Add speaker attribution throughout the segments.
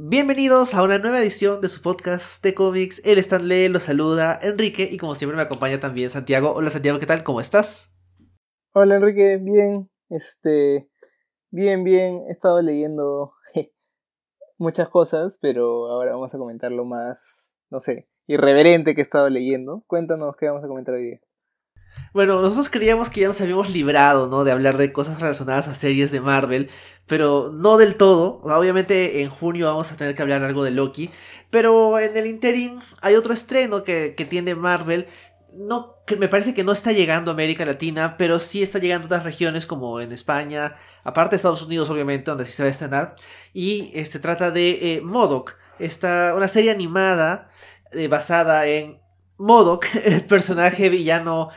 Speaker 1: Bienvenidos a una nueva edición de su podcast de cómics. El Stanley los saluda Enrique y como siempre me acompaña también Santiago. Hola Santiago, ¿qué tal? ¿Cómo estás?
Speaker 2: Hola Enrique, bien, este, bien, bien. He estado leyendo muchas cosas, pero ahora vamos a comentar lo más, no sé, irreverente que he estado leyendo. Cuéntanos qué vamos a comentar hoy día.
Speaker 1: Bueno, nosotros creíamos que ya nos habíamos librado, ¿no? De hablar de cosas relacionadas a series de Marvel, pero no del todo. Obviamente en junio vamos a tener que hablar algo de Loki, pero en el interim hay otro estreno que, que tiene Marvel. No, me parece que no está llegando a América Latina, pero sí está llegando a otras regiones como en España, aparte de Estados Unidos, obviamente, donde sí se va a estrenar. Y este trata de eh, Modoc, esta, una serie animada eh, basada en Modoc, el personaje villano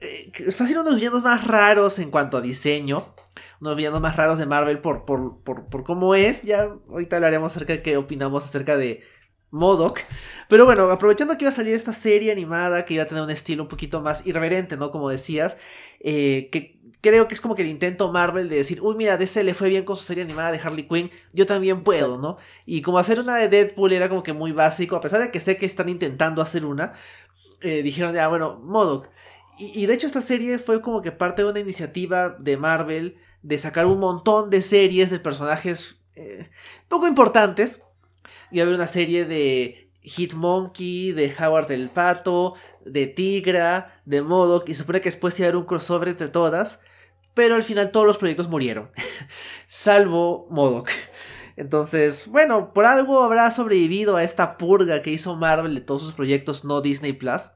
Speaker 1: eh, fácil uno de los villanos más raros en cuanto a diseño. Uno de los villanos más raros de Marvel por, por, por, por cómo es. Ya ahorita hablaremos acerca de qué opinamos acerca de Modoc. Pero bueno, aprovechando que iba a salir esta serie animada que iba a tener un estilo un poquito más irreverente, ¿no? Como decías. Eh, que creo que es como que el intento Marvel de decir, uy, mira, DC le fue bien con su serie animada de Harley Quinn, yo también puedo, ¿no? Y como hacer una de Deadpool era como que muy básico, a pesar de que sé que están intentando hacer una, eh, dijeron ya, bueno, Modoc. Y, de hecho esta serie fue como que parte de una iniciativa de Marvel de sacar un montón de series de personajes eh, poco importantes. Y haber una serie de Hitmonkey, de Howard el Pato, de Tigra, de Modoc. Y supone que después iba a haber un crossover entre todas. Pero al final todos los proyectos murieron. Salvo Modoc. Entonces, bueno, por algo habrá sobrevivido a esta purga que hizo Marvel de todos sus proyectos no Disney Plus.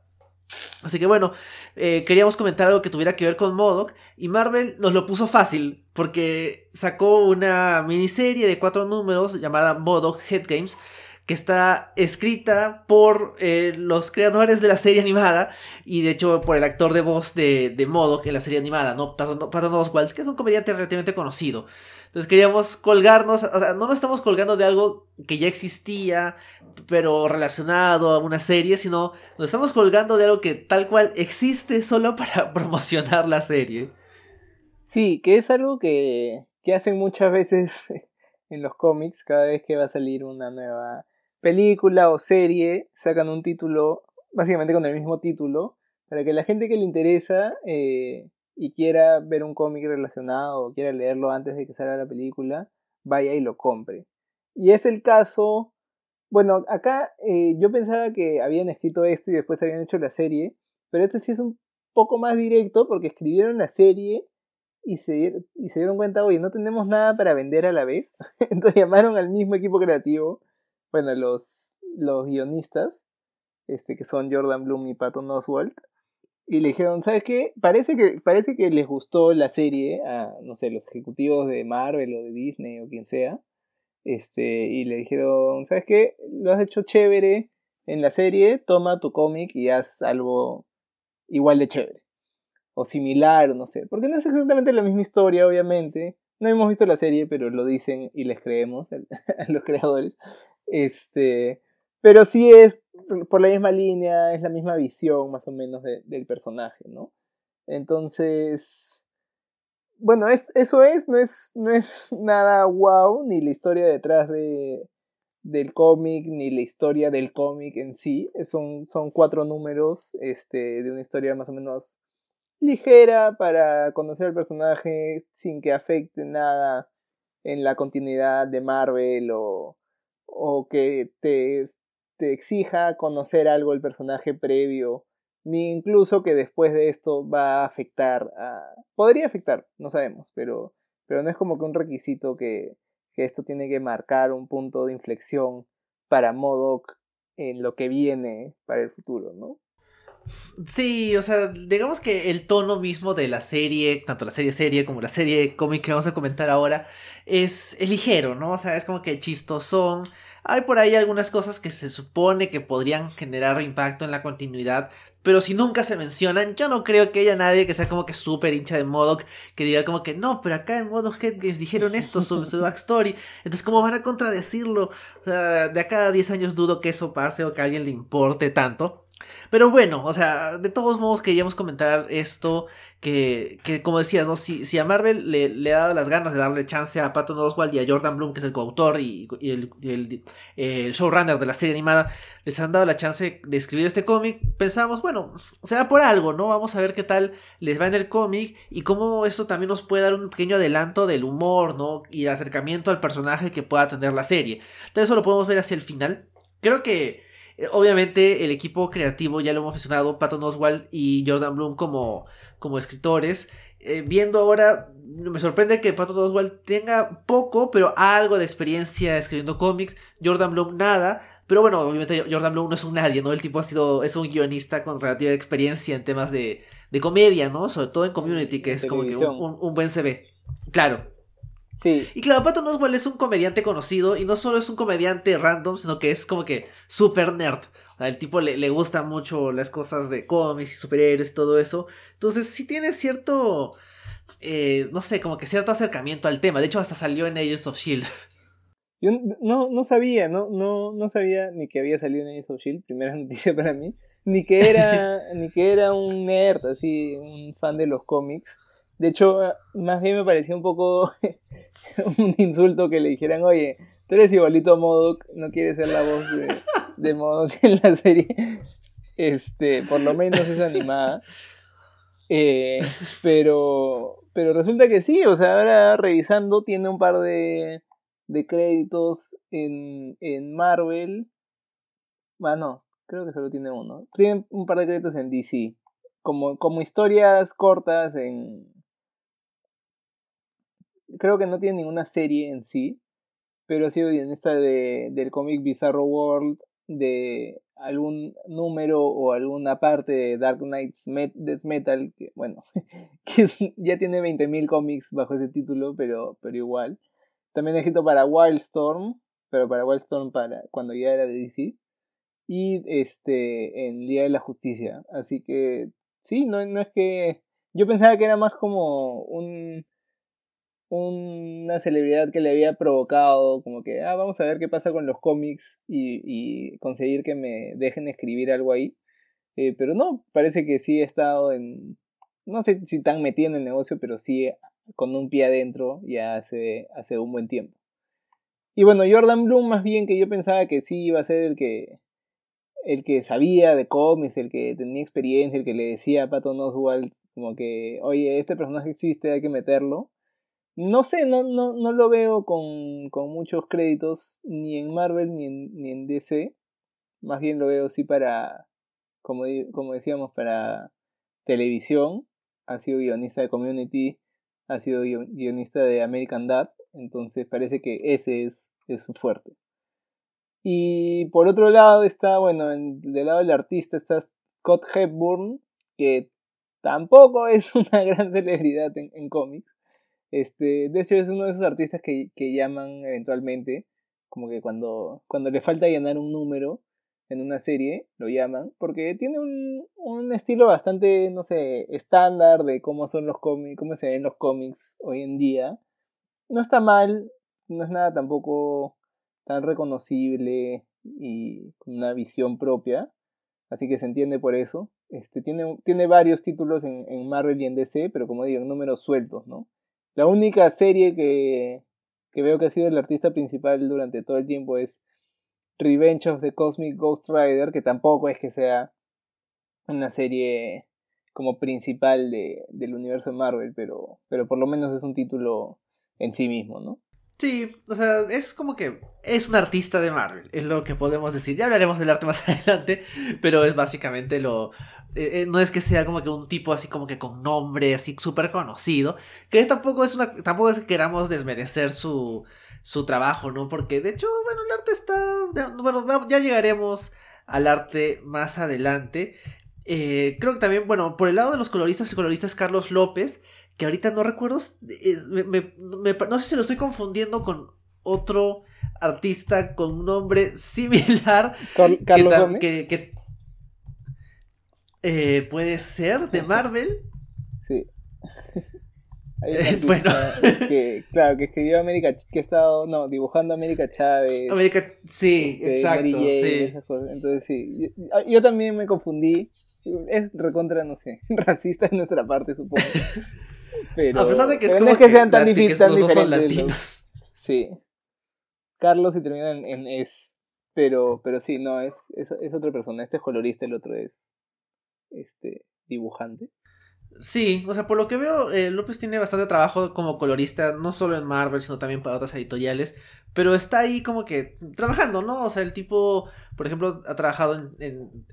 Speaker 1: Así que bueno, eh, queríamos comentar algo que tuviera que ver con Modoc y Marvel nos lo puso fácil porque sacó una miniserie de cuatro números llamada Modoc Head Games que está escrita por eh, los creadores de la serie animada y de hecho por el actor de voz de, de Modoc en la serie animada, ¿no? Patton Oswalt, que es un comediante relativamente conocido. Entonces queríamos colgarnos, o sea, no nos estamos colgando de algo que ya existía, pero relacionado a una serie, sino nos estamos colgando de algo que tal cual existe solo para promocionar la serie.
Speaker 2: Sí, que es algo que, que hacen muchas veces en los cómics, cada vez que va a salir una nueva película o serie, sacan un título, básicamente con el mismo título, para que la gente que le interesa eh, y quiera ver un cómic relacionado o quiera leerlo antes de que salga la película, vaya y lo compre. Y es el caso, bueno, acá eh, yo pensaba que habían escrito esto y después habían hecho la serie, pero este sí es un poco más directo porque escribieron la serie y se, y se dieron cuenta, oye, no tenemos nada para vender a la vez. Entonces llamaron al mismo equipo creativo, bueno, los, los guionistas, este, que son Jordan Bloom y Patton Oswalt, y le dijeron, ¿sabes qué? Parece que, parece que les gustó la serie a, no sé, los ejecutivos de Marvel o de Disney o quien sea. Este, y le dijeron, ¿sabes qué? Lo has hecho chévere en la serie, toma tu cómic y haz algo igual de chévere. O similar, o no sé. Porque no es exactamente la misma historia, obviamente. No hemos visto la serie, pero lo dicen y les creemos a los creadores. Este, pero sí es por la misma línea, es la misma visión más o menos del personaje, ¿no? Entonces, bueno, es, eso es no, es, no es nada wow, ni la historia detrás de, del cómic, ni la historia del cómic en sí. Son, son cuatro números este, de una historia más o menos ligera para conocer al personaje sin que afecte nada en la continuidad de Marvel o, o que te te exija conocer algo del personaje previo, ni incluso que después de esto va a afectar a... Podría afectar, no sabemos, pero, pero no es como que un requisito que, que esto tiene que marcar un punto de inflexión para Modoc en lo que viene para el futuro, ¿no?
Speaker 1: Sí, o sea, digamos que el tono mismo de la serie, tanto la serie serie como la serie cómic que vamos a comentar ahora, es, ligero, ¿no? O sea, es como que chistosón. Hay por ahí algunas cosas que se supone que podrían generar impacto en la continuidad, pero si nunca se mencionan, yo no creo que haya nadie que sea como que súper hincha de Modoc que diga como que no, pero acá en Modoc Games dijeron esto sobre su backstory, entonces ¿cómo van a contradecirlo? O sea, de acá a 10 años dudo que eso pase o que a alguien le importe tanto. Pero bueno, o sea, de todos modos queríamos comentar esto, que, que como decías, ¿no? Si, si a Marvel le, le, ha dado las ganas de darle chance a Patton Oswald y a Jordan Bloom, que es el coautor y, y, el, el, showrunner de la serie animada, les han dado la chance de escribir este cómic, pensábamos, bueno, será por algo, ¿no? Vamos a ver qué tal les va en el cómic y cómo eso también nos puede dar un pequeño adelanto del humor, ¿no? Y el acercamiento al personaje que pueda tener la serie. Entonces eso lo podemos ver hacia el final. Creo que obviamente el equipo creativo, ya lo hemos mencionado, Patton Oswald y Jordan Bloom como, como escritores. Eh, viendo ahora, me sorprende que Patton Oswald tenga poco, pero algo de experiencia escribiendo cómics. Jordan Bloom nada. Pero bueno, obviamente Jordan Bloom no es un nadie, ¿no? El tipo ha sido, es un guionista con relativa experiencia en temas de, de comedia, ¿no? Sobre todo en Community, que es como que un, un, un buen CV. Claro.
Speaker 2: Sí.
Speaker 1: Y claro, Patton Oswalt es un comediante conocido y no solo es un comediante random, sino que es como que super nerd. O sea, el tipo le, le gustan mucho las cosas de cómics y superhéroes y todo eso. Entonces sí tiene cierto, eh, no sé, como que cierto acercamiento al tema. De hecho, hasta salió en Agents of Shield.
Speaker 2: Yo no, no sabía, no, no, no sabía ni que había salido en Agents of Shield, primera noticia para mí, ni que era, ni que era un nerd, así, un fan de los cómics. De hecho, más bien me parecía un poco un insulto que le dijeran, oye, tú eres igualito a Modoc, no quieres ser la voz de, de Modoc en la serie. Este, por lo menos es animada. Eh, pero, pero resulta que sí, o sea, ahora revisando tiene un par de, de créditos en, en Marvel. Bueno, creo que solo tiene uno. Tiene un par de créditos en DC. Como, como historias cortas en, creo que no tiene ninguna serie en sí, pero ha sido guionista de, del cómic Bizarro World, de algún número o alguna parte de Dark Knights Met Death Metal, que bueno, que ya tiene 20.000 cómics bajo ese título, pero, pero igual. También ha escrito para Wildstorm, pero para Wildstorm para cuando ya era de DC. Y este en Día de la Justicia. Así que sí, no, no es que. Yo pensaba que era más como un una celebridad que le había provocado, como que, ah, vamos a ver qué pasa con los cómics y, y conseguir que me dejen escribir algo ahí. Eh, pero no, parece que sí he estado en, no sé si tan metido en el negocio, pero sí con un pie adentro ya hace, hace un buen tiempo. Y bueno, Jordan Bloom más bien que yo pensaba que sí iba a ser el que, el que sabía de cómics, el que tenía experiencia, el que le decía a Patton Oswalt como que, oye, este personaje existe, hay que meterlo no sé, no, no, no lo veo con, con muchos créditos ni en Marvel ni en, ni en DC. Más bien lo veo sí para, como, como decíamos, para televisión. Ha sido guionista de Community, ha sido guionista de American Dad. Entonces parece que ese es, es su fuerte. Y por otro lado está, bueno, en, del lado del artista está Scott Hepburn, que tampoco es una gran celebridad en, en cómics. Este, de hecho es uno de esos artistas que, que llaman eventualmente, como que cuando, cuando le falta llenar un número en una serie, lo llaman, porque tiene un, un estilo bastante, no sé, estándar de cómo son los cómics, cómo se ven los cómics hoy en día. No está mal, no es nada tampoco tan reconocible y con una visión propia, así que se entiende por eso. Este, tiene, tiene varios títulos en, en Marvel y en DC, pero como digo, en números sueltos, ¿no? La única serie que, que veo que ha sido el artista principal durante todo el tiempo es Revenge of the Cosmic Ghost Rider, que tampoco es que sea una serie como principal de, del universo de Marvel, pero, pero por lo menos es un título en sí mismo, ¿no?
Speaker 1: Sí, o sea, es como que es un artista de Marvel, es lo que podemos decir. Ya hablaremos del arte más adelante, pero es básicamente lo... Eh, eh, no es que sea como que un tipo así como que con nombre así súper conocido, que tampoco es una... tampoco es que queramos desmerecer su, su trabajo, ¿no? Porque de hecho, bueno, el arte está... Bueno, ya llegaremos al arte más adelante. Eh, creo que también, bueno, por el lado de los coloristas, el colorista es Carlos López, que ahorita no recuerdo, me, me, me, no sé si lo estoy confundiendo con otro artista con un nombre similar.
Speaker 2: Car Carlos
Speaker 1: que,
Speaker 2: Gómez.
Speaker 1: que, que eh, puede ser de Marvel.
Speaker 2: Sí. bueno. Que, claro, que escribió América, que ha estado, no, dibujando América Chávez.
Speaker 1: América, sí, este, exacto, sí.
Speaker 2: Entonces sí, yo, también me confundí. Es recontra, no sé, racista de nuestra parte, supongo. Pero,
Speaker 1: a pesar de que es
Speaker 2: como no es que, sean tan, difíciles, tan diferentes. Sí. Carlos y termina en, es. Pero, pero sí, no, es, es, es otra persona. Este es colorista, el otro es este dibujante.
Speaker 1: Sí, o sea, por lo que veo, eh, López tiene bastante trabajo como colorista, no solo en Marvel, sino también para otras editoriales, pero está ahí como que trabajando, ¿no? O sea, el tipo, por ejemplo, ha trabajado en,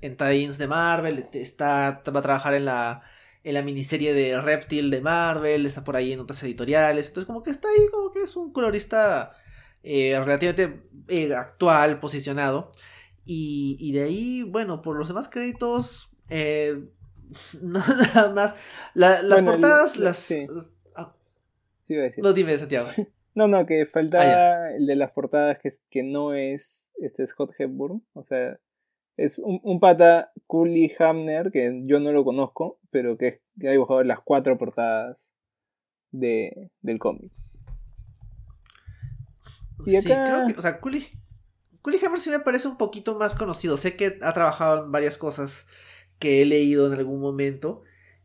Speaker 1: en, en de Marvel, está, va a trabajar en la, en la miniserie de Reptil de Marvel, está por ahí en otras editoriales, entonces como que está ahí, como que es un colorista eh, relativamente eh, actual, posicionado, y, y de ahí, bueno, por los demás créditos... Eh, no, nada más. las portadas, las. Sí.
Speaker 2: Ah. sí a decir.
Speaker 1: No, dime, Santiago.
Speaker 2: no, no, que falta ah, el de las portadas que, que no es este Scott Hepburn. O sea, es un, un pata, Cooley Hamner, que yo no lo conozco, pero que, ha dibujado las cuatro portadas de, del cómic.
Speaker 1: Y acá... Sí, creo que, o sea, Cooley, Cooley Hamner sí me parece un poquito más conocido. Sé que ha trabajado en varias cosas que he leído en algún momento.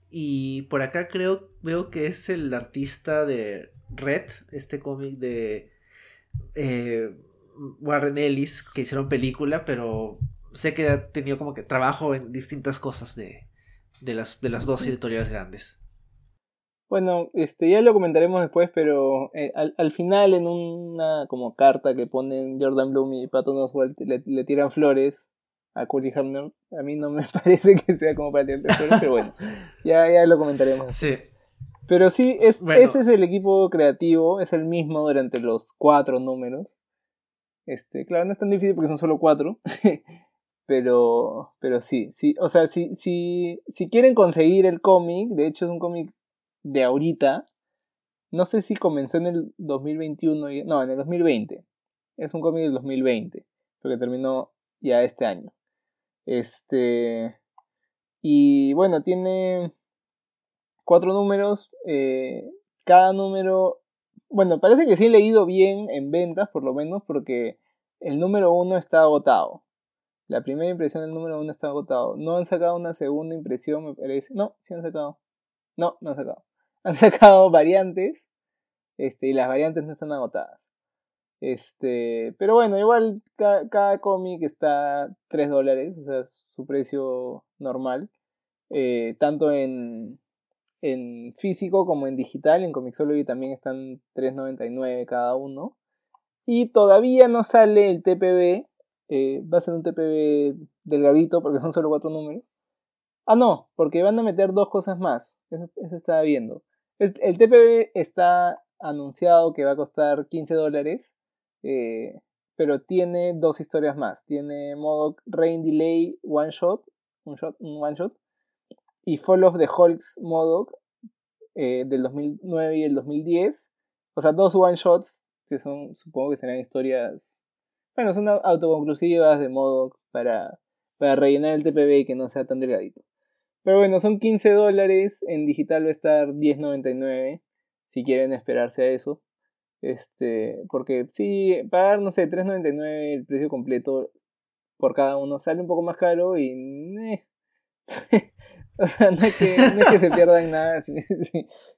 Speaker 1: Y por acá creo, veo que es el artista de Red, este cómic de eh, Warren Ellis, que hicieron película, pero sé que ha tenido como que trabajo en distintas cosas de, de, las, de las dos editoriales grandes.
Speaker 2: Bueno, este, ya lo comentaremos después, pero eh, al, final en una como carta que ponen Jordan Bloom y Patton Oswalt le, le tiran flores a Curry Hamner. A mí no me parece que sea como para tirar pero bueno, ya, ya lo comentaremos.
Speaker 1: Sí.
Speaker 2: Pero sí, es, ese es el equipo creativo, es el mismo durante los cuatro números. Este, claro, no es tan difícil porque son solo cuatro. pero, pero sí, sí, o sea, si, si, si quieren conseguir el cómic, de hecho es un cómic de ahorita, no sé si comenzó en el 2021, no, en el 2020. Es un cómic del 2020, porque terminó ya este año. Este. Y bueno, tiene cuatro números. Eh, cada número. Bueno, parece que sí he leído bien en ventas, por lo menos, porque el número uno está agotado. La primera impresión del número uno está agotado. No han sacado una segunda impresión, me parece. No, sí han sacado. No, no han sacado. Han sacado variantes. Este, y las variantes no están agotadas. Este, pero bueno, igual cada cómic está 3 dólares, o sea, su precio normal. Eh, tanto en, en físico como en digital, en Comixology también están 3.99 cada uno. Y todavía no sale el TPB, eh, va a ser un TPB delgadito porque son solo 4 números. Ah, no, porque van a meter dos cosas más, eso, eso estaba viendo. El TPB está anunciado que va a costar 15 dólares eh, pero tiene dos historias más. Tiene modo Rain Delay One Shot, un, shot, one shot y Fall of the Hulks Modoc eh, del 2009 y el 2010. O sea, dos one shots que son, supongo que serán historias, bueno, son autoconclusivas de modo para, para rellenar el TPB y que no sea tan delgadito. Pero bueno, son 15 dólares, en digital va a estar 10.99 si quieren esperarse a eso. Este, porque si pagar, no sé, 3.99 el precio completo por cada uno sale un poco más caro y... o sea, no es, que, no es que se pierdan nada si,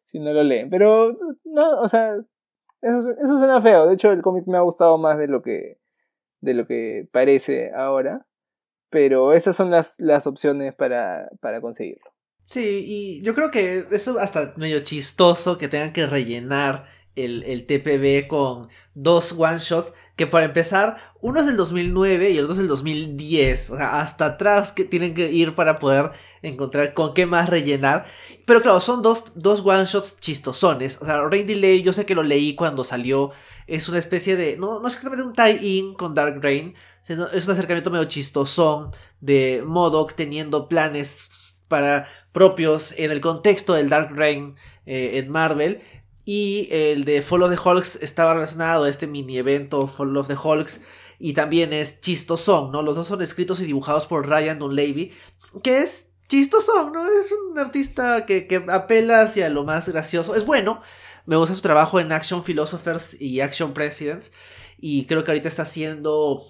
Speaker 2: si, no lo leen. Pero, no, o sea, eso, eso suena feo. De hecho, el cómic me ha gustado más de lo que, de lo que parece ahora. Pero esas son las, las opciones para, para conseguirlo.
Speaker 1: Sí, y yo creo que eso hasta medio chistoso que tengan que rellenar el, el TPB con dos one shots que para empezar, uno es del 2009 y el otro es del 2010. O sea, hasta atrás que tienen que ir para poder encontrar con qué más rellenar. Pero claro, son dos, dos one shots chistosones. O sea, Rain Delay, yo sé que lo leí cuando salió. Es una especie de. No, no es exactamente un tie-in con Dark Rain. Es un acercamiento medio chistosón de Modoc teniendo planes para propios en el contexto del Dark Rain eh, en Marvel. Y el de Fall of the Hulks estaba relacionado a este mini evento Fall of the Hulks. Y también es chistosón, ¿no? Los dos son escritos y dibujados por Ryan Dunleavy. Que es chistoso, ¿no? Es un artista que, que apela hacia lo más gracioso. Es bueno. Me gusta su trabajo en Action Philosophers y Action Presidents. Y creo que ahorita está haciendo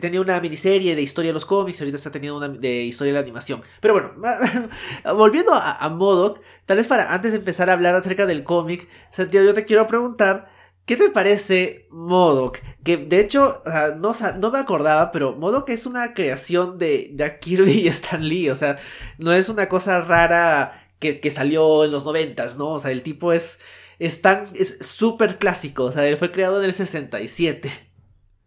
Speaker 1: tenía una miniserie de historia de los cómics, ahorita está teniendo una de historia de la animación. Pero bueno, volviendo a, a Modoc, tal vez para antes de empezar a hablar acerca del cómic, Santiago, yo te quiero preguntar, ¿qué te parece Modoc? Que de hecho, no, no me acordaba, pero Modoc es una creación de Jack Kirby y Stan Lee, o sea, no es una cosa rara que, salió en los noventas, ¿no? O sea, el tipo es... Es tan, es súper clásico, o sea, él fue creado en el 67.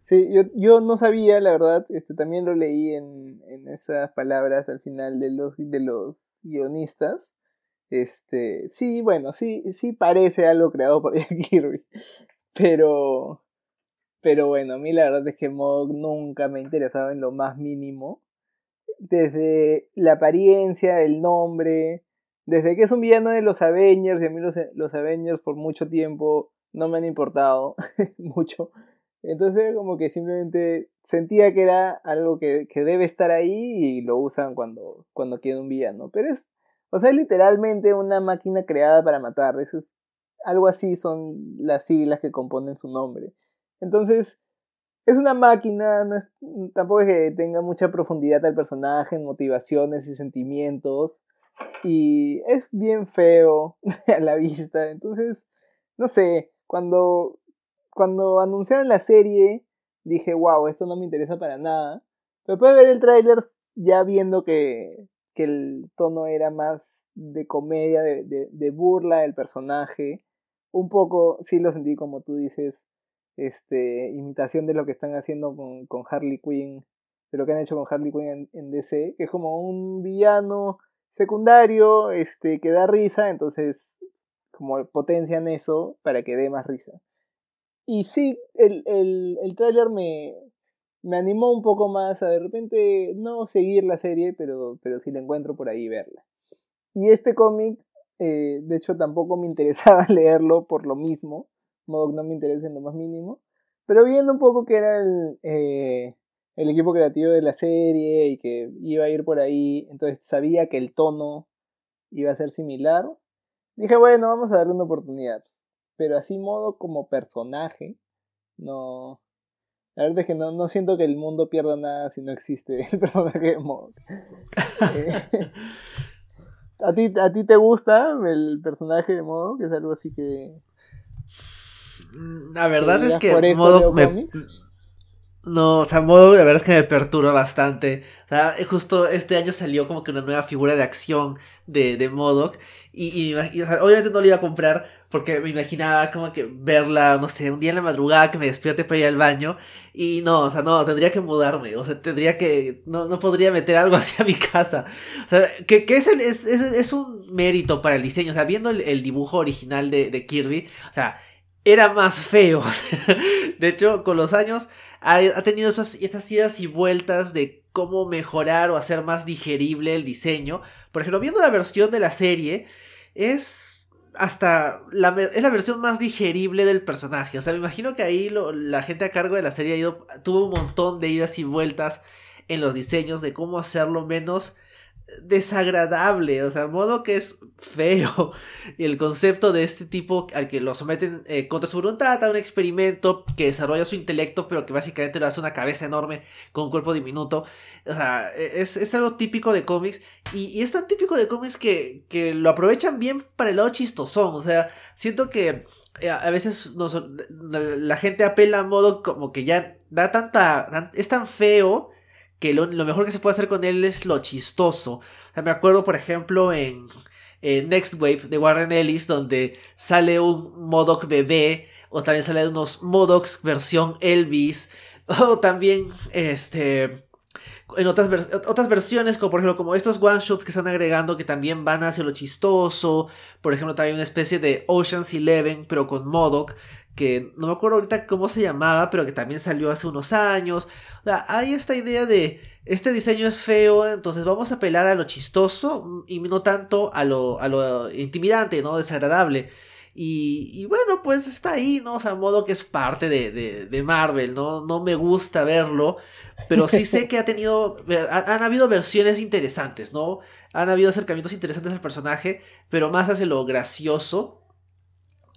Speaker 2: Sí, yo, yo no sabía, la verdad, este, también lo leí en, en esas palabras al final de los, de los guionistas. Este, sí, bueno, sí, sí parece algo creado por Jack Kirby, pero, pero bueno, a mí la verdad es que Mog nunca me ha interesado en lo más mínimo. Desde la apariencia, el nombre, desde que es un villano de los Avengers, y a mí los, los Avengers por mucho tiempo no me han importado mucho. Entonces como que simplemente sentía que era algo que, debe estar ahí y lo usan cuando, cuando quieren un villano. Pero es, o sea, es literalmente una máquina creada para matar. Eso es, algo así son las siglas que componen su nombre. Entonces, es una máquina, no es, tampoco es que tenga mucha profundidad al personaje, motivaciones y sentimientos. Y es bien feo a la vista. Entonces, no sé, cuando cuando anunciaron la serie, dije, wow, esto no me interesa para nada. Pero después de ver el tráiler, ya viendo que, que, el tono era más de comedia, de, de, burla del personaje, un poco, sí lo sentí como tú dices, este, imitación de lo que están haciendo con, con Harley Quinn, de lo que han hecho con Harley Quinn en, en, DC, que es como un villano secundario, este, que da risa, entonces como potencian eso para que dé más risa. Y sí, el, el, el tráiler me, me animó un poco más a de repente no seguir la serie, pero, pero si la encuentro por ahí verla. Y este cómic, eh, de hecho tampoco me interesaba leerlo por lo mismo, modo que no me interesa en lo más mínimo, pero viendo un poco que era el, eh, el equipo creativo de la serie y que iba a ir por ahí, entonces sabía que el tono iba a ser similar, dije bueno, vamos a darle una oportunidad pero así modo como personaje, no... La verdad es que no, no siento que el mundo pierda nada si no existe el personaje de modo. Eh, ¿a, ti, ¿A ti te gusta el personaje de modo? Que es algo así que...
Speaker 1: Mm, la verdad es que modo me... No, o sea, modo la verdad es que me perturba bastante. O sea, justo este año salió como que una nueva figura de acción de, de Modoc. Y, y, obviamente no lo iba a comprar porque me imaginaba como que verla, no sé, un día en la madrugada que me despierte para ir al baño. Y no, o sea, no, tendría que mudarme. O sea, tendría que. No, no podría meter algo hacia mi casa. O sea, que, que es, el, es, es, es, un mérito para el diseño. O sea, viendo el, dibujo original de, de, Kirby, o sea, era más feo. de hecho, con los años ha, ha tenido esas, esas idas y vueltas de cómo mejorar o hacer más digerible el diseño. Por ejemplo, viendo la versión de la serie, es hasta la, es la versión más digerible del personaje. O sea, me imagino que ahí la gente a cargo de la serie ha ido, tuvo un montón de idas y vueltas en los diseños de cómo hacerlo menos desagradable, o sea, modo que es feo. Y el concepto de este tipo al que lo someten eh, contra su voluntad a un experimento que desarrolla su intelecto, pero que básicamente lo hace una cabeza enorme con un cuerpo diminuto. O sea, e, es, es algo típico de cómics. Y, es tan típico de cómics que, que lo aprovechan bien para el lado chistosón. O sea, siento que eh, a veces la gente apela a modo como que ya da tanta. es tan feo que lo, mejor que se puede hacer con él es lo chistoso. Me acuerdo, por ejemplo, en, Next Wave de Warren Ellis, donde sale un Modoc bebé, o también sale unos Modocs versión Elvis, o también este en otras, otras versiones, como por ejemplo, como estos one shots que están agregando que también van hacia lo chistoso. Por ejemplo, también una especie de Ocean's Eleven, pero con Modoc, que no me acuerdo ahorita cómo se llamaba, pero que también salió hace unos años. O sea, hay esta idea de este diseño es feo, entonces vamos a apelar a lo chistoso y no tanto a lo, a lo intimidante, ¿no? Desagradable. Y, bueno, pues está ahí, ¿no? O sea, modo que es parte de, de, Marvel, ¿no? No me gusta verlo, pero sí sé que ha tenido, han habido versiones interesantes, ¿no? Han habido acercamientos interesantes al personaje, pero más hace lo gracioso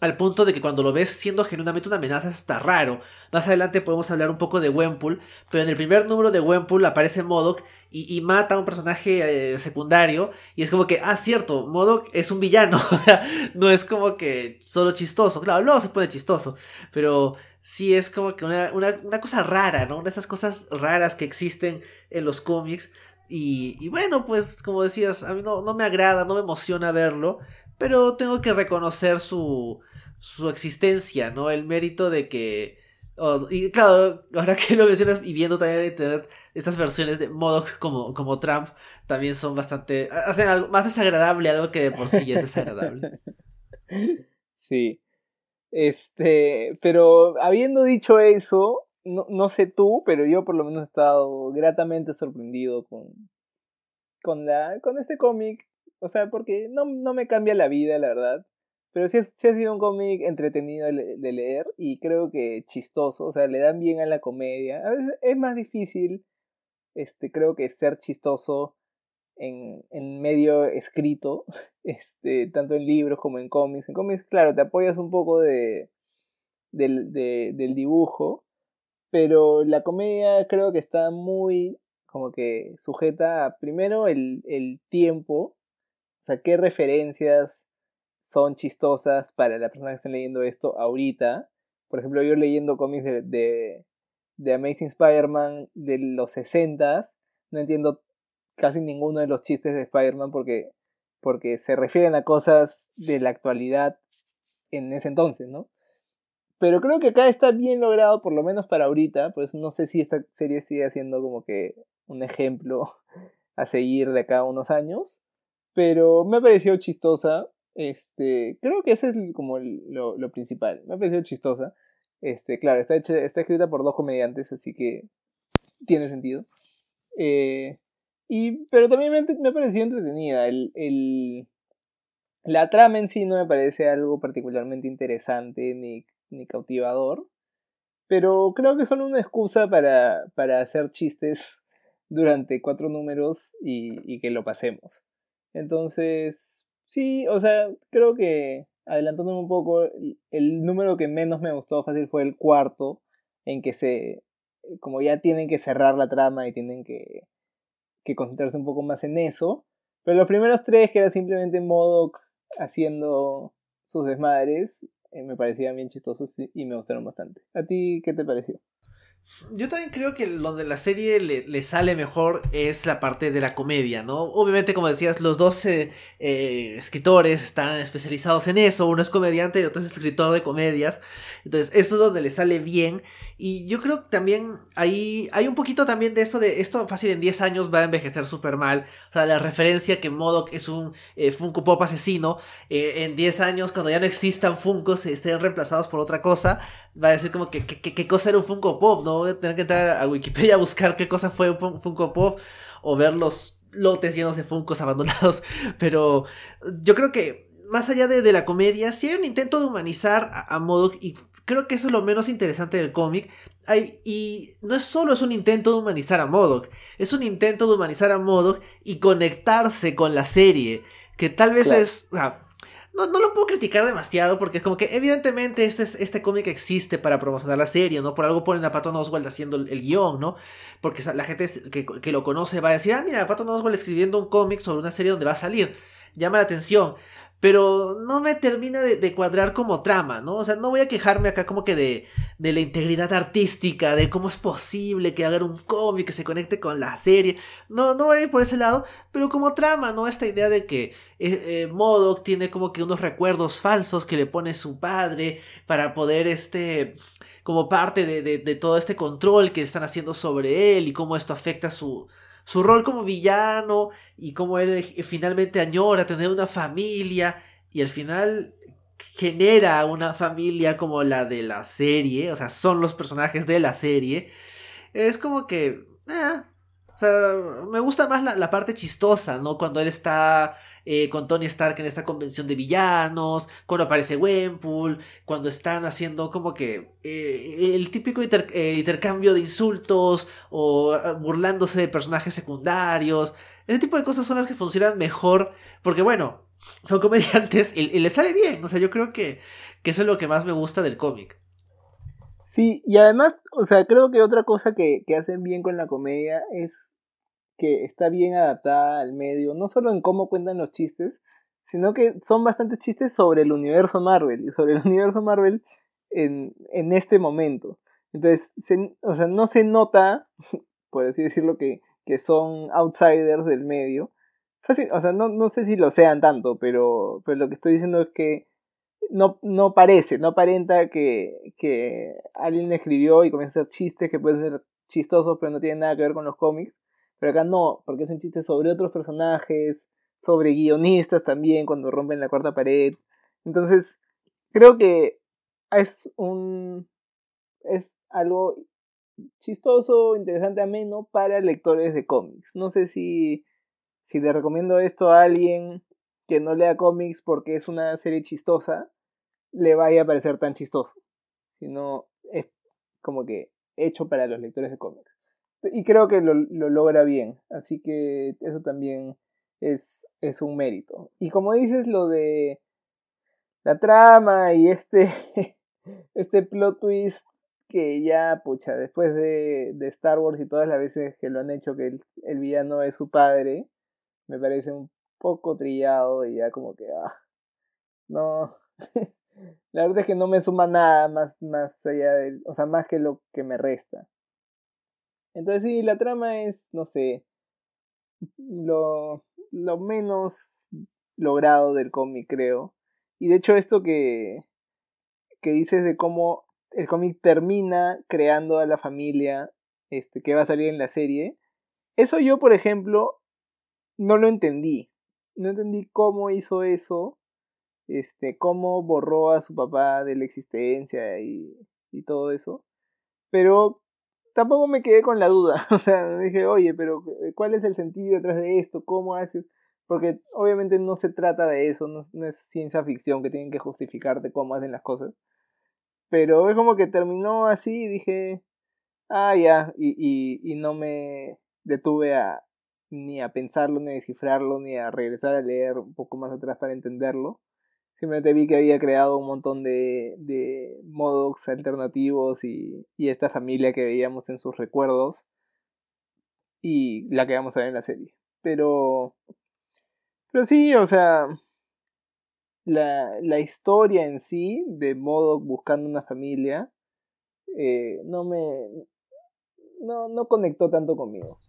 Speaker 1: al punto de que cuando lo ves siendo genuinamente una amenaza está raro. Más adelante podemos hablar un poco de Wempool, pero en el primer número de Wempool aparece Modok y, mata a un personaje eh, secundario y es como que, ah, cierto, Modok es un villano, no es como que solo chistoso, claro, luego se pone chistoso, pero sí es como que una, cosa rara, ¿no? Una de esas cosas raras que existen en los cómics y, y bueno, pues como decías, a mí no, no me agrada, no me emociona verlo, pero tengo que reconocer su su existencia, ¿no? El mérito de que... y claro, ahora que lo mencionas y viendo también en internet, estas versiones de Modoc como, como Trump también son bastante... hacen algo más desagradable, algo que de por sí ya es desagradable.
Speaker 2: Sí. Este, pero habiendo dicho eso, no, no sé tú, pero yo por lo menos he estado gratamente sorprendido con, con, la, con este cómic. O sea, porque no, no me cambia la vida, la verdad. Pero sí, ha sido un cómic entretenido de leer y creo que chistoso, o sea, le dan bien a la comedia. A veces es más difícil, este, creo que ser chistoso en, en medio escrito, este, tanto en libros como en cómics. En cómics, claro, te apoyas un poco de, del, del dibujo, pero la comedia creo que está muy como que sujeta a primero el, el tiempo, o sea, qué referencias son chistosas para la persona que esté leyendo esto ahorita. Por ejemplo, yo leyendo cómics de, de, Amazing Spider-Man de los 60 no entiendo casi ninguno de los chistes de Spider-Man porque, porque se refieren a cosas de la actualidad en ese entonces, ¿no? Pero creo que acá está bien logrado, por lo menos para ahorita, pues no sé si esta serie sigue siendo como que un ejemplo a seguir de acá a unos años, pero me ha parecido chistosa, este, creo que ese es como lo, lo, principal. Me ha parecido chistosa. Este, claro, está, hecha, está escrita por dos comediantes, así que tiene sentido. Eh, y, pero también me, me ha parecido entretenida. El, el, la trama en sí no me parece algo particularmente interesante ni, ni cautivador. Pero creo que son una excusa para, para hacer chistes durante cuatro números y, y que lo pasemos. Entonces, Sí, o sea, creo que adelantándome un poco, el número que menos me gustó fácil fue el cuarto, en que se, como ya tienen que cerrar la trama y tienen que, que concentrarse un poco más en eso. Pero los primeros tres, que era simplemente Modoc haciendo sus desmadres, eh, me parecían bien chistosos y me gustaron bastante. ¿A ti qué te pareció?
Speaker 1: Yo también creo que lo de la serie le, sale mejor es la parte de la comedia, ¿no? Obviamente, como decías, los dos eh, eh, escritores están especializados en eso. Uno es comediante y otro es escritor de comedias. Entonces, eso es donde le sale bien. Y yo creo que también ahí hay un poquito también de esto de esto fácil en 10 años va a envejecer súper mal. O sea, la referencia que Modoc es un eh, Funko Pop asesino. en 10 años, cuando ya no existan Funkos, estén reemplazados por otra cosa, va a decir como que qué cosa era un Funko Pop, ¿no? Voy a tener que entrar a Wikipedia a buscar qué cosa fue un Funko Pop o ver los lotes llenos de Funkos abandonados. Pero yo creo que más allá de, la comedia, sí hay un intento de humanizar a, a y creo que eso es lo menos interesante del cómic. y no es solo es un intento de humanizar a Modoc, es un intento de humanizar a Modoc y conectarse con la serie. Que tal vez es no, no lo puedo criticar demasiado porque es como que evidentemente este, este cómic existe para promocionar la serie, ¿no? Por algo ponen a Patton Oswald haciendo el, guion, ¿no? Porque la gente que, que, lo conoce va a decir, ah, mira, Patton Oswald escribiendo un cómic sobre una serie donde va a salir. Llama la atención pero no me termina de, cuadrar como trama, ¿no? O sea, no voy a quejarme acá como que de, de la integridad artística, de cómo es posible que hagan un cómic que se conecte con la serie. No, no voy a ir por ese lado, pero como trama, ¿no? Esta idea de que eh, eh Modoc tiene como que unos recuerdos falsos que le pone su padre para poder, este, como parte de, de todo este control que están haciendo sobre él y cómo esto afecta su, su rol como villano y cómo él finalmente añora tener una familia y al final genera una familia como la de la serie, o sea, son los personajes de la serie. Es como que... Eh, sea, me gusta más la, parte chistosa, ¿no? Cuando él está eh, con Tony Stark en esta convención de villanos, cuando aparece Wempool, cuando están haciendo como que eh, el típico eh, intercambio de insultos o ah, burlándose de personajes secundarios. Ese tipo de cosas son las que funcionan mejor porque, bueno, son comediantes y, y les sale bien. O sea, yo creo que, que eso es lo que más me gusta del cómic.
Speaker 2: Sí, y además, o sea, creo que otra cosa que, que hacen bien con la comedia es que está bien adaptada al medio, no solo en cómo cuentan los chistes, sino que son bastantes chistes sobre el universo Marvel, y sobre el universo Marvel en, en este momento. Entonces, o sea, no se nota, por así decirlo, que, que son outsiders del medio. O sea, no, no sé si lo sean tanto, pero, pero lo que estoy diciendo es que no, no parece, no aparenta que, que alguien escribió y comienza a hacer chistes que pueden ser chistosos, pero no tienen nada que ver con los cómics. Pero acá no, porque hacen chistes sobre otros personajes, sobre guionistas también, cuando rompen la cuarta pared. Entonces, creo que es un. es algo chistoso, interesante, ameno para lectores de cómics. No sé si, si le recomiendo esto a alguien que no lea cómics porque es una serie chistosa, le vaya a parecer tan chistoso, sino es como que hecho para los lectores de cómics. Y creo que lo, logra bien, así que eso también es, es un mérito. Y como dices, lo de la trama y este, este plot twist que ya, pucha, después de, de, Star Wars y todas las veces que lo han hecho que el, el villano es su padre, me parece un poco trillado y ya como que, ah, no, La verdad es que no me suma nada más, más allá de, o sea, más que lo que me resta. Entonces sí, la trama es, no sé, lo, lo menos logrado del cómic, creo. Y de hecho esto que, que dices de cómo el cómic termina creando a la familia este, que va a salir en la serie, eso yo, por ejemplo, no lo entendí. No entendí cómo hizo eso este, cómo borró a su papá de la existencia y, y todo eso. Pero tampoco me quedé con la duda. O sea, dije, oye, pero eh, ¿cuál es el sentido detrás de esto? ¿Cómo haces? Porque obviamente no se trata de eso, no, es ciencia ficción que tienen que justificarte cómo hacen las cosas. Pero es como que terminó así y dije, ah, ya, y, y, y no me detuve a ni a pensarlo, ni a descifrarlo, ni a regresar a leer un poco más atrás para entenderlo. Simplemente vi que había creado un montón de, de modos alternativos y, y esta familia que veíamos en sus recuerdos y la que vamos a ver en la serie. Pero, pero sí, o sea, la, la historia en sí de Modoc buscando una familia eh, no me no, no conectó tanto conmigo.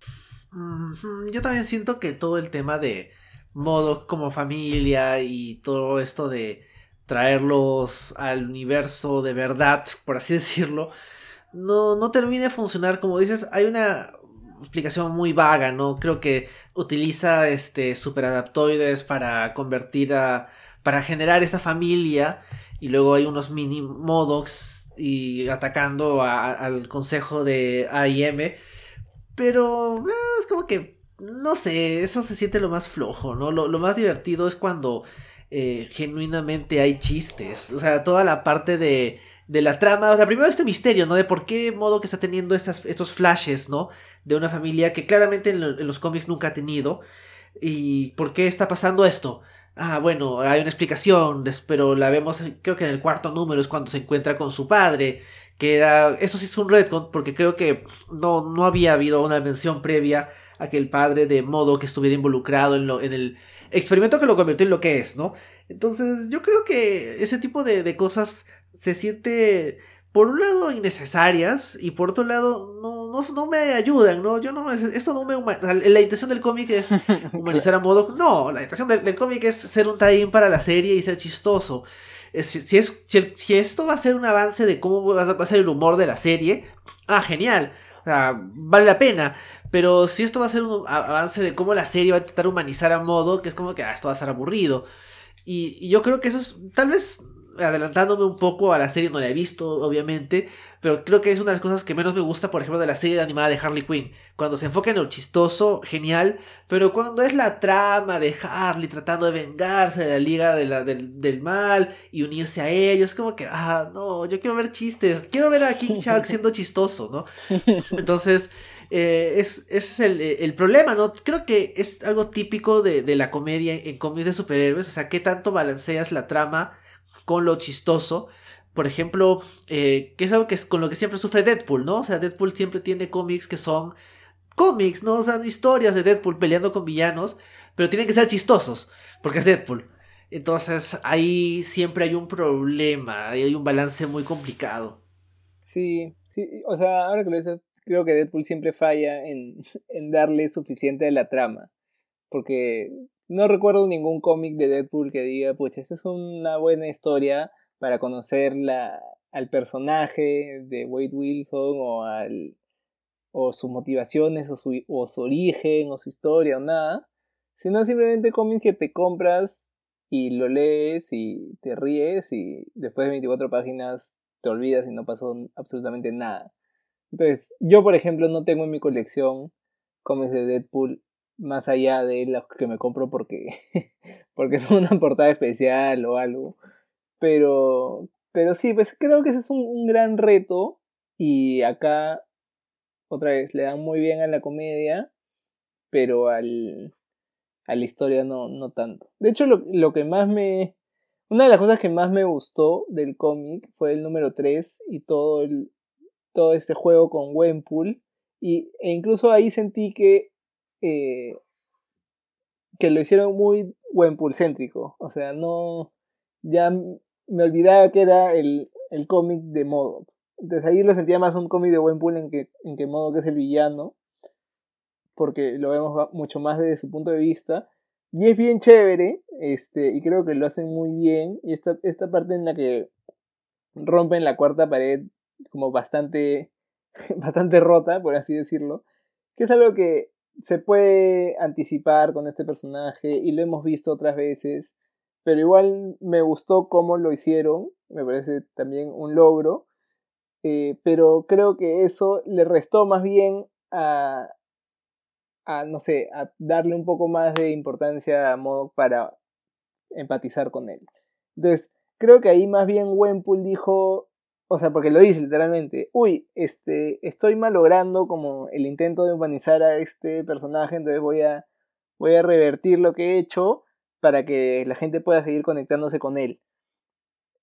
Speaker 1: Yo también siento que todo el tema de modo como familia y todo esto de traerlos al universo de verdad, por así decirlo, no, no termina de funcionar. Como dices, hay una explicación muy vaga, ¿no? Creo que utiliza este superadaptoides para convertir a. para generar esa familia. Y luego hay unos mini modocs y atacando al consejo de AIM. Pero eh, es como que no sé, eso se siente lo más flojo, ¿no? Lo, más divertido es cuando eh, genuinamente hay chistes. O sea, toda la parte de, de la trama. O sea, primero este misterio, ¿no? De por qué modo que está teniendo estas, estos flashes, ¿no? De una familia que claramente en, los cómics nunca ha tenido. ¿Y por qué está pasando esto? Ah, bueno, hay una explicación, pero la vemos, creo que en el cuarto número es cuando se encuentra con su padre. Que era. Eso sí es un retcon, porque creo que no, no había habido una mención previa a que el padre de modo que estuviera involucrado en, lo, en el experimento que lo convirtió en lo que es, ¿no? Entonces yo creo que ese tipo de, cosas se siente por un lado innecesarias y por otro lado no, no, no me ayudan, ¿no? Yo no, esto no me La intención del cómic es humanizar a modo, no, la intención del, cómic es ser un tie para la serie y ser chistoso. Si, es, esto va a ser un avance de cómo va a ser el humor de la serie, ah, genial. O sea, vale la pena. Pero si esto va a ser un avance de cómo la serie va a intentar humanizar a modo, que es como que ah, esto va a ser aburrido. Y, yo creo que eso es, tal vez adelantándome un poco a la serie, no la he visto, obviamente, pero creo que es una de las cosas que menos me gusta, por ejemplo, de la serie animada de Harley Quinn. Cuando se enfoca en lo chistoso, genial, pero cuando es la trama de Harley tratando de vengarse de la Liga de la, del, Mal y unirse a ellos, es como que, ah, no, yo quiero ver chistes, quiero ver a King Shark siendo chistoso, ¿no? Entonces, eh, es, ese es el, el, problema, ¿no? Creo que es algo típico de, de la comedia en, en cómics de superhéroes, o sea, qué tanto balanceas la trama con lo chistoso por ejemplo, eh, que es algo que es con lo que siempre sufre Deadpool, ¿no? O sea, Deadpool siempre tiene cómics que son cómics, ¿no? O sea, historias de Deadpool peleando con villanos, pero tienen que ser chistosos, porque es Deadpool. Entonces, ahí siempre hay un problema, hay un balance muy complicado.
Speaker 2: Sí, sí, o sea, ahora que lo dices, creo que Deadpool siempre falla en, en darle suficiente de la trama, porque no recuerdo ningún cómic de Deadpool que diga, pues, esta es una buena historia para conocer al personaje de Wade Wilson o, al, o sus motivaciones o su, o su origen o su historia o nada, sino simplemente cómics que te compras y lo lees y te ríes y después de 24 páginas te olvidas y no pasó absolutamente nada. Entonces, yo por ejemplo no tengo en mi colección cómics de Deadpool más allá de los que me compro porque, porque son una portada especial o algo. Pero, pero sí, pues creo que ese es un, gran reto. Y acá, otra vez, le dan muy bien a la comedia, pero al, a la historia no, no tanto. De hecho, lo, lo que más me... Una de las cosas que más me gustó del cómic fue el número 3 y todo, el, todo este juego con Wenpool. Y, e incluso ahí sentí que, que lo hicieron muy Wenpool céntrico. O sea, no. Ya me olvidaba que era el, el cómic de Modo. Entonces ahí lo sentía más un cómic de Wenpool en que, en que Modo es el villano, porque lo vemos mucho más desde su punto de vista. Y es bien chévere, este, y creo que lo hacen muy bien. Y esta, esta parte en la que rompen la cuarta pared como bastante, bastante rota, por así decirlo, que es algo que se puede anticipar con este personaje y lo hemos visto otras veces pero igual me gustó cómo lo hicieron, me parece también un logro, eh, pero creo que eso le restó más bien a, a, no sé, a darle un poco más de importancia a modo para empatizar con él. Entonces, creo que ahí más bien Wenpool dijo, o sea, porque lo dice literalmente, uy, este, estoy malogrando como el intento de humanizar a este personaje, entonces voy a, voy a revertir lo que he hecho para que la gente pueda seguir conectándose con él.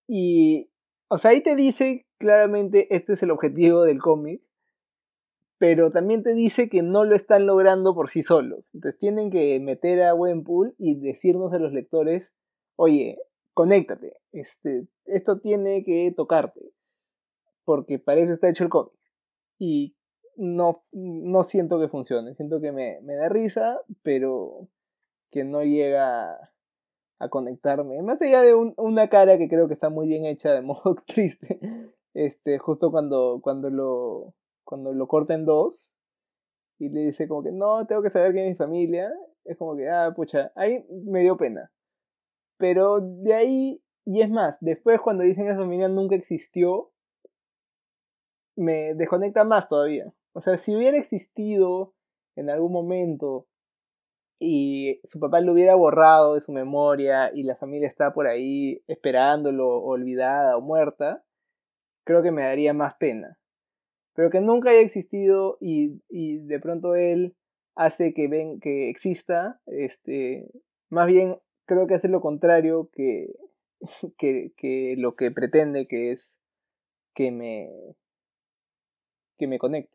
Speaker 2: Y, o sea, ahí te dice claramente este es el objetivo del cómic, pero también te dice que no lo están logrando por sí solos. Entonces tienen que meter a Wenpool y decirnos a los lectores, oye, conéctate, este, esto tiene que tocarte, porque para eso está hecho el cómic. Y no, no siento que funcione, siento que me, me da risa, pero que no llega a conectarme. Más allá de una cara que creo que está muy bien hecha de modo triste. Este, justo cuando, cuando lo. cuando lo corta en dos. Y le dice como que no, tengo que saber que es mi familia. Es como que, ah, pucha, ahí me dio pena. Pero de ahí, y es más, después cuando dicen que esa familia nunca existió, me desconecta más todavía. O sea, si hubiera existido en algún momento y su papá lo hubiera borrado de su memoria y la familia está por ahí esperándolo, olvidada o muerta, creo que me daría más pena. Pero que nunca haya existido y, y de pronto él hace que ven que exista, este, más bien creo que hace lo contrario que, que, que lo que pretende que es que me que me conecte.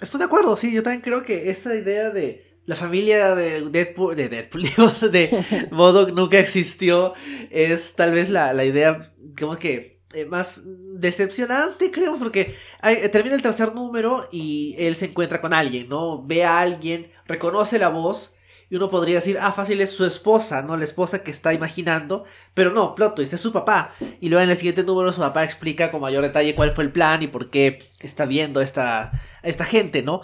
Speaker 1: Estoy de acuerdo, sí, yo también creo que esa idea de la familia de Deadpool, de Deadpool, de Modoc nunca existió, es tal vez la, idea, como que eh, más decepcionante, creo, porque eh, termina el tercer número y él se encuentra con alguien, ¿no? Ve a alguien, reconoce la voz Y uno podría decir, ah, fácil es su esposa, ¿no? La esposa que está imaginando. Pero no, plot twist, es su papá. Y luego en el siguiente número su papá explica con mayor detalle cuál fue el plan y por qué está viendo esta, esta gente, ¿no?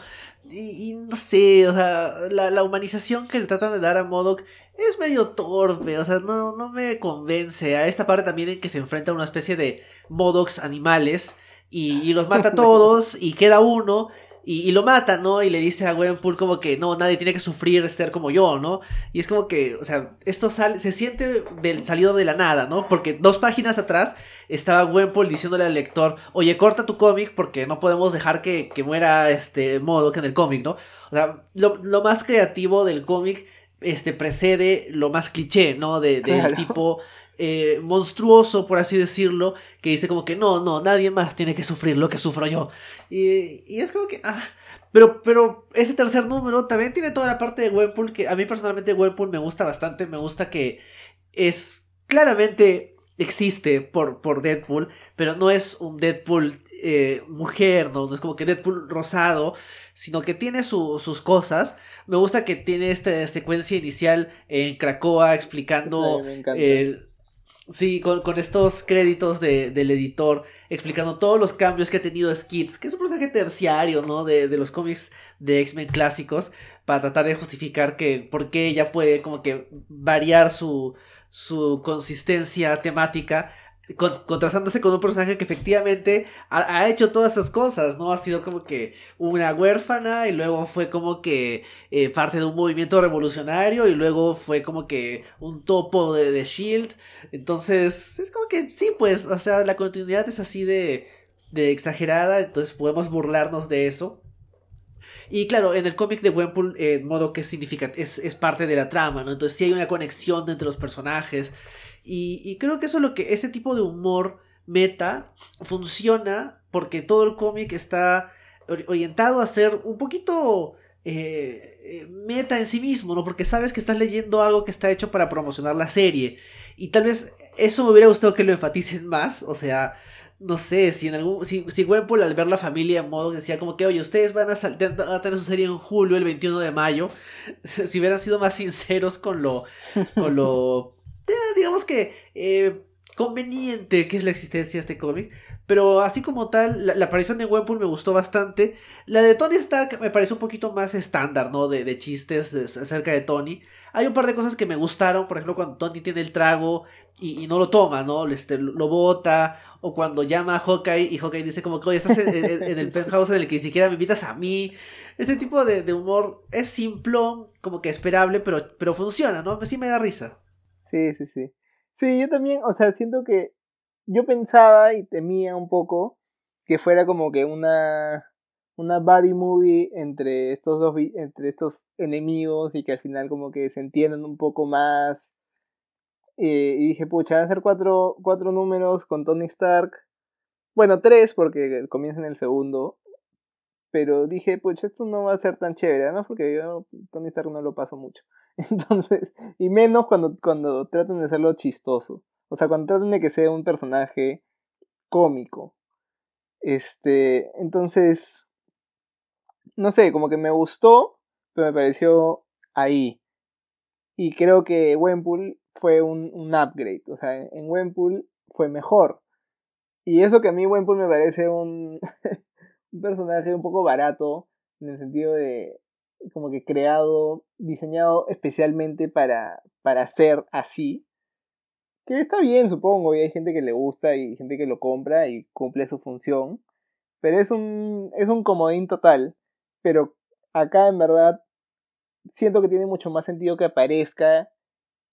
Speaker 1: Y, no sé, o sea, la, humanización que le tratan de dar a Modoc es medio torpe, o sea, no, no me convence. A esta parte también en que se enfrenta a una especie de Modocs animales y, y los mata a todos y queda uno y, lo mata, ¿no? Y le dice a Gwenpool como que no, nadie tiene que sufrir estar como yo, ¿no? Y es como que, o sea, esto sale, se siente del salido de la nada, ¿no? Porque dos páginas atrás estaba Gwenpool diciéndole al lector, oye, corta tu cómic porque no podemos dejar que, que muera este modo que en el cómic, ¿no? O sea, lo, lo más creativo del cómic este, precede lo más cliché, ¿no? De, del tipo eh, monstruoso, por así decirlo, que dice como que no, no, nadie más tiene que sufrir lo que sufro yo. Y, y es como que... Ah, pero, pero ese tercer número también tiene toda la parte de Webpool que a mí personalmente Webpool me gusta bastante, me gusta que es claramente existe por, por Deadpool, pero no es un Deadpool eh, mujer, ¿no? no es como que Deadpool rosado, sino que tiene sus cosas. Me gusta que tiene esta secuencia inicial en Krakoa explicando Sí, con, estos créditos del editor explicando todos los cambios que ha tenido Skids, que es un personaje terciario, ¿no? De, de los cómics de X-Men clásicos, para tratar de justificar que por qué ella puede como que variar su, su consistencia temática contrastándose con un personaje que efectivamente ha, hecho todas esas cosas, ¿no? Ha sido como que una huérfana y luego fue como que eh, parte de un movimiento revolucionario y luego fue como que un topo de, de Shield. Entonces, es como que sí, pues, o sea, la continuidad es así de, de exagerada, entonces podemos burlarnos de eso. Y claro, en el cómic de Wempool, en modo que significa, es, es parte de la trama, ¿no? Entonces sí hay una conexión entre los personajes. Y, creo que eso es lo que ese tipo de humor meta funciona porque todo el cómic está orientado a ser un poquito eh, eh, meta en sí mismo, ¿no? Porque sabes que estás leyendo algo que está hecho para promocionar la serie. Y tal vez eso me hubiera gustado que lo enfaticen más. O sea, no sé, si en algún. Si, si al ver la familia en modo decía como que, oye, ustedes van a, a tener su serie en julio, el 21 de mayo. si hubieran sido más sinceros con lo. con lo digamos que eh, conveniente que es la existencia de este cómic. Pero así como tal, la, aparición de Webpool me gustó bastante. La de Tony Stark me parece un poquito más estándar, ¿no? De, de chistes acerca de Tony. Hay un par de cosas que me gustaron, por ejemplo, cuando Tony tiene el trago y, no lo toma, ¿no? Este, lo bota. O cuando llama a Hawkeye y Hawkeye dice como que, oye, estás en, el penthouse en el que ni siquiera me invitas a mí. Ese tipo de, de humor es simplón, como que esperable, pero, pero funciona, ¿no? Sí me da risa.
Speaker 2: Sí, sí, sí. Sí, yo también, o sea, siento que yo pensaba y temía un poco que fuera como que una una buddy movie entre estos dos entre estos enemigos y que al final como que se entiendan un poco más eh, y dije pucha van a ser cuatro, cuatro números con Tony Stark bueno tres porque comienza en el segundo pero dije pucha esto no va a ser tan chévere además porque yo Tony Stark no lo paso mucho Entonces, y menos cuando, cuando tratan de hacerlo chistoso. O sea, cuando tratan de que sea un personaje cómico. Este, entonces, no sé, como que me gustó, pero me pareció ahí. Y creo que Wempool fue un, un upgrade. O sea, en Wempool fue mejor. Y eso que a mí Wempool me parece un, un personaje un poco barato, en el sentido de, como que creado, diseñado especialmente para, para ser así. Que está bien, supongo, y hay gente que le gusta y gente que lo compra y cumple su función. Pero es un, es un comodín total. Pero acá en verdad siento que tiene mucho más sentido que aparezca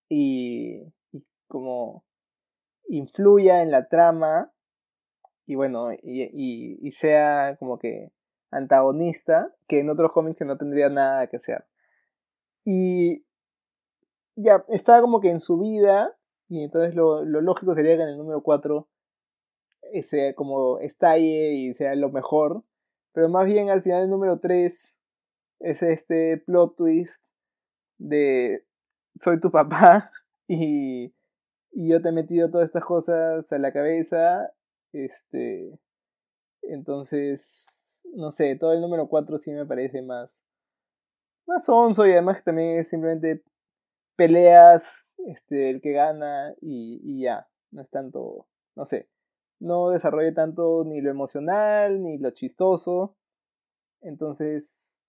Speaker 2: y, y como influya en la trama y bueno, y, y, sea como que antagonista que en otros cómics no tendría nada que hacer. Y ya, está como que en su vida, y entonces lo, lógico sería que en el número 4 sea como estalle y sea lo mejor, pero más bien al final del número 3 es este plot twist de soy tu papá y, y yo te he metido todas estas cosas a la cabeza, este, entonces no sé, todo el número 4 sí me parece más, más onzo y además que también es simplemente peleas, este, el que gana y, y ya, no es tanto, no sé, no desarrolla tanto ni lo emocional ni lo chistoso, entonces,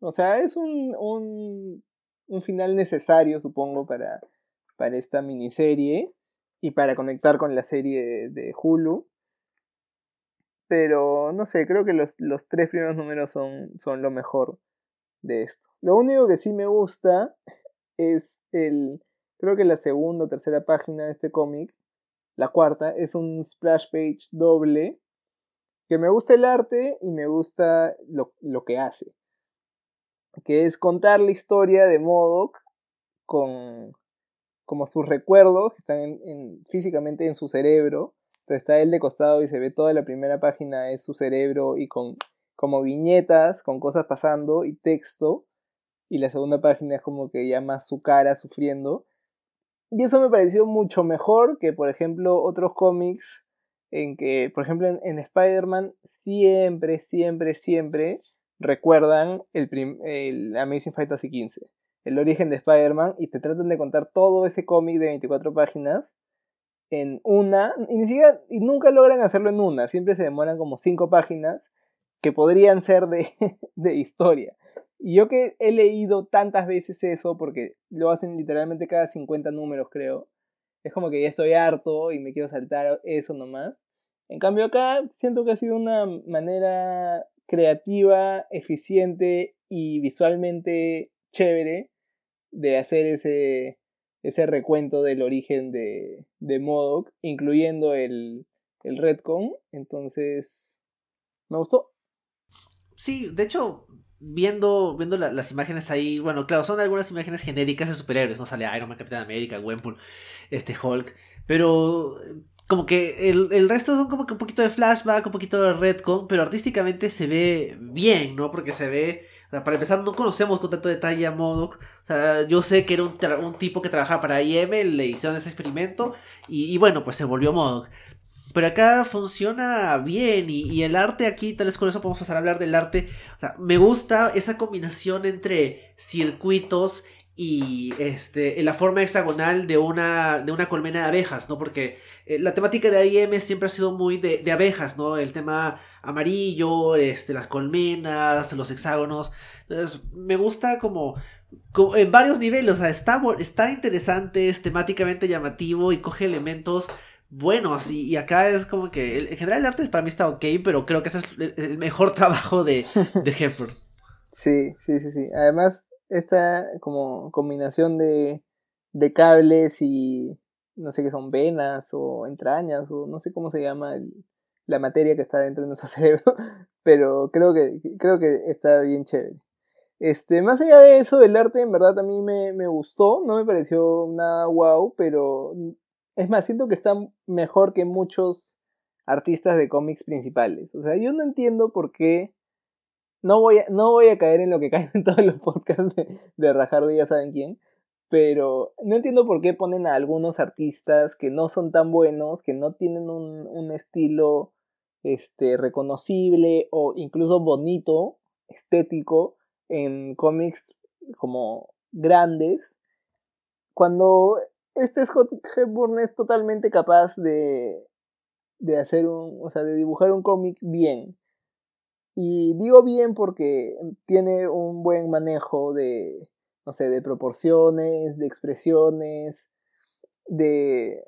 Speaker 2: o sea, es un, un, un final necesario, supongo, para, para esta miniserie y para conectar con la serie de, Hulu. Pero no sé, creo que los, los, tres primeros números son, son lo mejor de esto. Lo único que sí me gusta es el. Creo que la segunda o tercera página de este cómic, la cuarta, es un splash page doble. Que me gusta el arte y me gusta lo, lo que hace. Que es contar la historia de Modoc con, como sus recuerdos que están en, físicamente en su cerebro. Entonces está él de costado y se ve toda la primera página es su cerebro y con como viñetas, con cosas pasando y texto. Y la segunda página es como que ya más su cara sufriendo. Y eso me pareció mucho mejor que, por ejemplo, otros cómics en que, por ejemplo, en, Spider-Man siempre, siempre, siempre recuerdan el, el Amazing Fantasy XV el origen de Spider-Man y te tratan de contar todo ese cómic de 24 páginas en una, y ni siquiera, nunca logran hacerlo en una, siempre se demoran como 5 páginas que podrían ser de, de historia. Y yo que he leído tantas veces eso, porque lo hacen literalmente cada 50 números, creo, es como que ya estoy harto y me quiero saltar eso nomás. En cambio acá siento que ha sido una manera creativa, eficiente y visualmente chévere de hacer ese, ese recuento del origen de, de Modoc, incluyendo el, el Redcon. Entonces, me gustó.
Speaker 1: Sí, de hecho, viendo, viendo las imágenes ahí, bueno, claro, son algunas imágenes genéricas de superhéroes, no sale Iron Man, Capitán América, Gwenpool, este Hulk, pero como que el, el, resto son como que un poquito de flashback, un poquito de Redcon, pero artísticamente se ve bien, ¿no? Porque se ve o sea, para empezar, no conocemos con tanto detalle a Modoc. O sea, yo sé que era un, tipo que trabajaba para IM, le hicieron ese experimento y, bueno, pues se volvió Modoc. Pero acá funciona bien y, el arte aquí, tal vez con eso podemos pasar a hablar del arte. O sea, me gusta esa combinación entre circuitos y este, la forma hexagonal de una, de una colmena de abejas, ¿no? Porque eh, la temática de IM siempre ha sido muy de, de, abejas, ¿no? El tema amarillo, este, las colmenas, los hexágonos. Entonces, me gusta como, en varios niveles, o sea, está, está interesante, es temáticamente llamativo y coge elementos buenos y, acá es como que en general el arte para mí está ok, pero creo que ese es el mejor trabajo de, de Hepburn.
Speaker 2: Sí, sí, sí, sí. Además, esta como combinación de, de cables y no sé qué son venas o entrañas o no sé cómo se llama la materia que está dentro de nuestro cerebro, pero creo que, creo que está bien chévere. Este, más allá de eso, el arte en verdad a mí me, me gustó, no me pareció nada wow, pero es más, siento que está mejor que muchos artistas de cómics principales. O sea, yo no entiendo por qué no voy, a, no voy a caer en lo que caen en todos los podcasts de, de Rajardo, ya saben quién. Pero no entiendo por qué ponen a algunos artistas que no son tan buenos, que no tienen un, un estilo este, reconocible o incluso bonito, estético, en cómics como grandes, cuando este Scott Hepburn es totalmente capaz de, de hacer un, o sea, de dibujar un cómic bien. Y digo bien porque tiene un buen manejo de, no sé, de proporciones, de expresiones, de,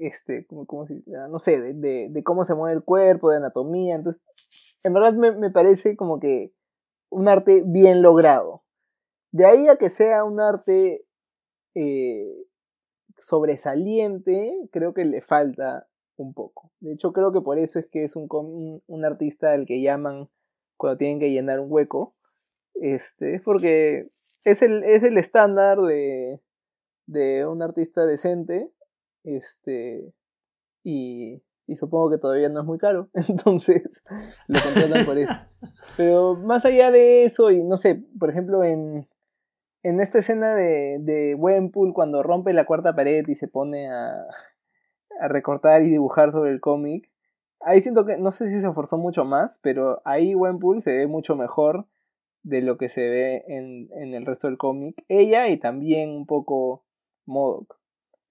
Speaker 2: este, ¿cómo, no sé, de, de, cómo se mueve el cuerpo, de anatomía. Entonces, en verdad me, me, parece como que un arte bien logrado. De ahí a que sea un arte eh, sobresaliente, creo que le falta un poco. De hecho, creo que por eso es que es un, un, artista al que llaman cuando tienen que llenar un hueco. Este, es porque es el, es el estándar de, de un artista decente. Este, y, y supongo que todavía no es muy caro. Entonces, lo contratan por eso. Pero más allá de eso, y no sé, por ejemplo, en, en esta escena de, de Wempool, cuando rompe la cuarta pared y se pone a, a recortar y dibujar sobre el cómic. Ahí siento que, no sé si se esforzó mucho más, pero ahí Wenpool se ve mucho mejor de lo que se ve en, en el resto del cómic. Ella y también un poco Modoc.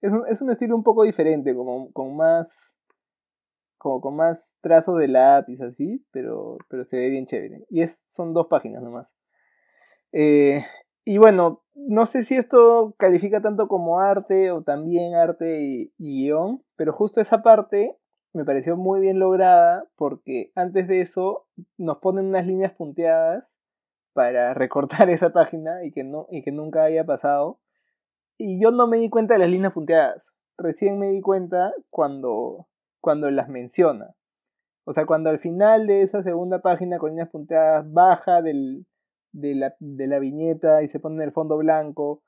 Speaker 2: Es un, es un estilo un poco diferente, como con más como con más trazo de lápiz así, pero, pero se ve bien chévere. Y es, son dos páginas nomás. Eh, y bueno, no sé si esto califica tanto como arte o también arte y, guion, pero justo esa parte me pareció muy bien lograda porque antes de eso nos ponen unas líneas punteadas para recortar esa página y que, no, y que nunca haya pasado. Y yo no me di cuenta de las líneas punteadas. Recién me di cuenta cuando, cuando las menciona. O sea, cuando al final de esa segunda página con líneas punteadas baja del, de, la, de la viñeta y se pone en el fondo blanco.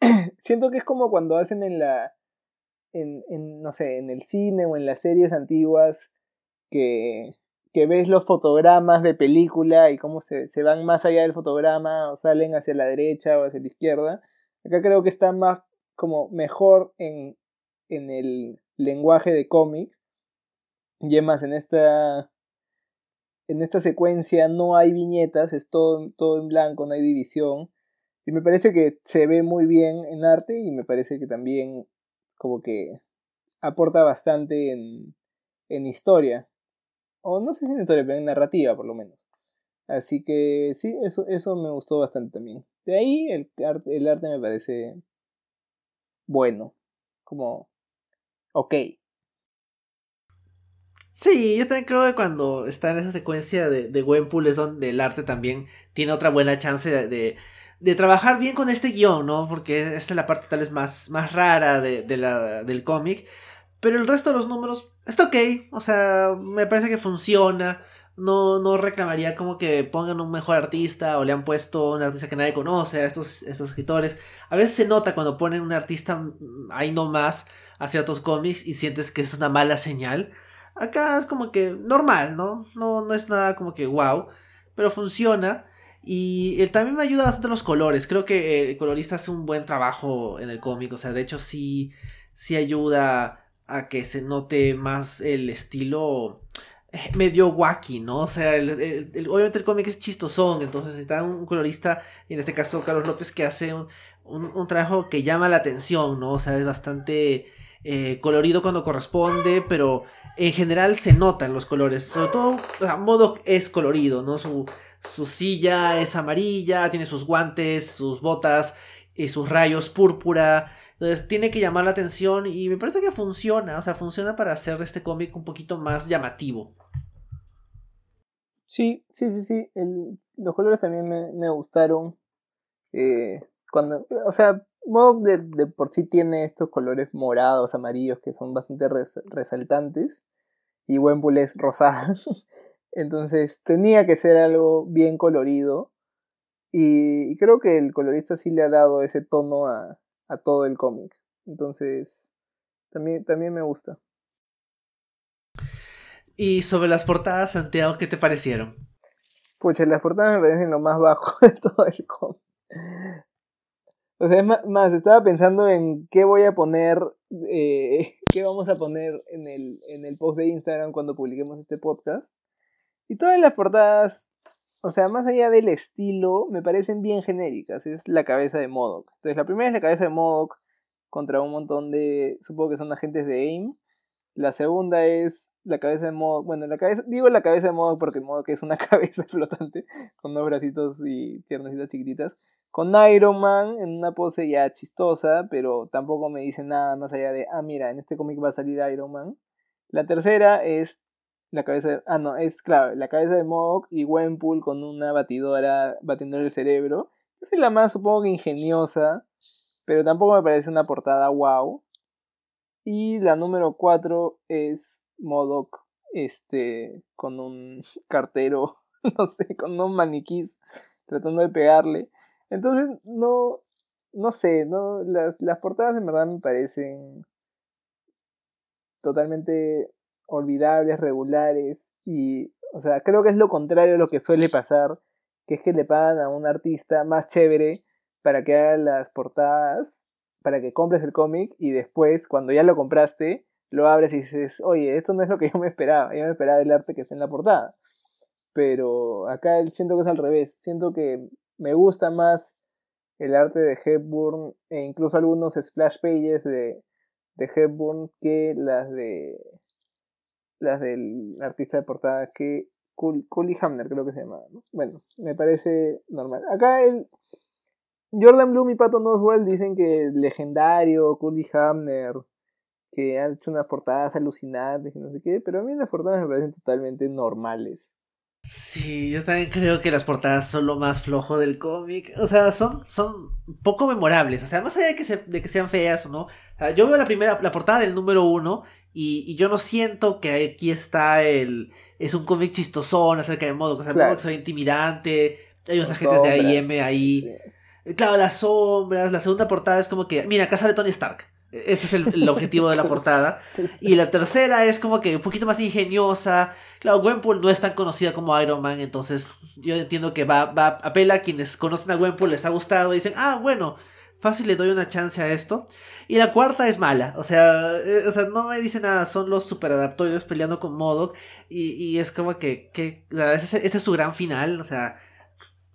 Speaker 2: Siento que es como cuando hacen en la. En, en, no sé, en el cine o en las series antiguas que, que ves los fotogramas de película y cómo se, se van más allá del fotograma o salen hacia la derecha o hacia la izquierda. Acá creo que está más como mejor en, en el lenguaje de cómic. Y además en esta en esta secuencia no hay viñetas, es todo, todo en blanco, no hay división. Y me parece que se ve muy bien en arte y me parece que también como que aporta bastante en, en historia. O no sé si en historia, pero en narrativa por lo menos. Así que sí, eso, eso me gustó bastante también. De ahí el, el arte me parece bueno. Como ok.
Speaker 1: Sí, yo también creo que cuando está en esa secuencia de, Gwenpool es donde el arte también tiene otra buena chance de, de, trabajar bien con este guion, ¿no? Porque esta es la parte tal vez más, más rara de, la, del cómic. Pero el resto de los números está ok, o sea, me parece que funciona. No, no reclamaría como que pongan un mejor artista o le han puesto un artista que nadie conoce a estos, estos escritores. A veces se nota cuando ponen un artista ahí nomás a ciertos cómics y sientes que es una mala señal. Acá es como que normal, ¿no? No, no es nada como que wow, pero funciona. Y él también me ayuda bastante los colores. Creo que el colorista hace un buen trabajo en el cómic. O sea, de hecho sí, sí ayuda a que se note más el estilo eh, medio wacky, ¿no? O sea, obviamente el cómic es chistosón, entonces está un colorista, en este caso Carlos López, que hace un, un trabajo que llama la atención, ¿no? O sea, es bastante eh, colorido cuando corresponde, pero en general se notan los colores. Sobre todo, o es colorido, ¿no? Su, su silla es amarilla, tiene sus guantes, sus botas, y sus rayos púrpura. Entonces tiene que llamar la atención y me parece que funciona, o sea, funciona para hacer este cómic un poquito más llamativo.
Speaker 2: Sí, sí, sí, sí. los colores también me, me gustaron. Eh, cuando, o sea, Modoc de, por sí tiene estos colores morados, amarillos, que son bastante resaltantes. Y Wempool es rosada. Entonces tenía que ser algo bien colorido. Y, creo que el colorista sí le ha dado ese tono a, todo el cómic. Entonces, también, también me gusta.
Speaker 1: Y sobre las portadas, Santiago, ¿qué te parecieron?
Speaker 2: Pues las portadas me parecen lo más bajo de todo el cómic. O sea, es más, estaba pensando en qué voy a poner, eh, qué vamos a poner en el, en el post de Instagram cuando publiquemos este podcast. Y todas las portadas, o sea, más allá del estilo, me parecen bien genéricas. Es la cabeza de Modoc. Entonces, la primera es la cabeza de Modoc contra un montón de, supongo que son agentes de AIM. La segunda es la cabeza de Modoc. Bueno, la cabeza, digo la cabeza de Modoc porque Modoc es una cabeza flotante con dos bracitos y piernecitas chiquititas con Iron Man en una pose ya chistosa, pero tampoco me dice nada más allá de, ah, mira, en este cómic va a salir Iron Man. La tercera es la cabeza de, ah, no, es claro, la cabeza de Mock y Gwenpool con una batidora batiendo el cerebro. es la más, supongo que ingeniosa, pero tampoco me parece una portada wow. Y la número 4 es Modoc, este, con un cartero, no sé, con un maniquí tratando de pegarle. Entonces, no, no sé, no, las, las portadas en verdad me parecen totalmente olvidables, regulares y, o sea, creo que es lo contrario a lo que suele pasar, que es que le pagan a un artista más chévere para que haga las portadas, para que compres el cómic y después, cuando ya lo compraste, lo abres y dices, oye, esto no es lo que yo me esperaba, yo me esperaba el arte que está en la portada. pero acá siento que es al revés. Siento que me gusta más el arte de Hepburn e incluso algunos splash pages de, de Hepburn que las de las del artista de portada que Cully Hamner creo que se llama. Bueno, me parece normal. Acá el Jordan Bloom y Pato Oswald dicen que legendario, Cully Hamner, que han hecho unas portadas alucinantes y no sé qué, pero a mí las portadas me parecen totalmente normales.
Speaker 1: Sí, yo también creo que las portadas son lo más flojo del cómic. O sea, son, son poco memorables. O sea, más allá de que, de que sean feas o no. yo veo la primera, la portada del número uno y, yo no siento que aquí está el... Es un cómic chistosón acerca de modo. O sea, modo que se ve intimidante. Hay unos agentes de AIM ahí. Claro, las sombras. La segunda portada es como que... Mira, acá sale Tony Stark. Ese es el, objetivo de la portada. Y la tercera es como que un poquito más ingeniosa. Claro, Gwenpool no es tan conocida como Iron Man, entonces yo entiendo que va, va apela a quienes conocen a Gwenpool, les ha gustado y dicen, ah, bueno, fácil le doy una chance a esto. Y la cuarta es mala, o sea, eh, o sea no me dice nada, son los superadaptoides peleando con Modok y, y es como que, que este es su gran final, o sea,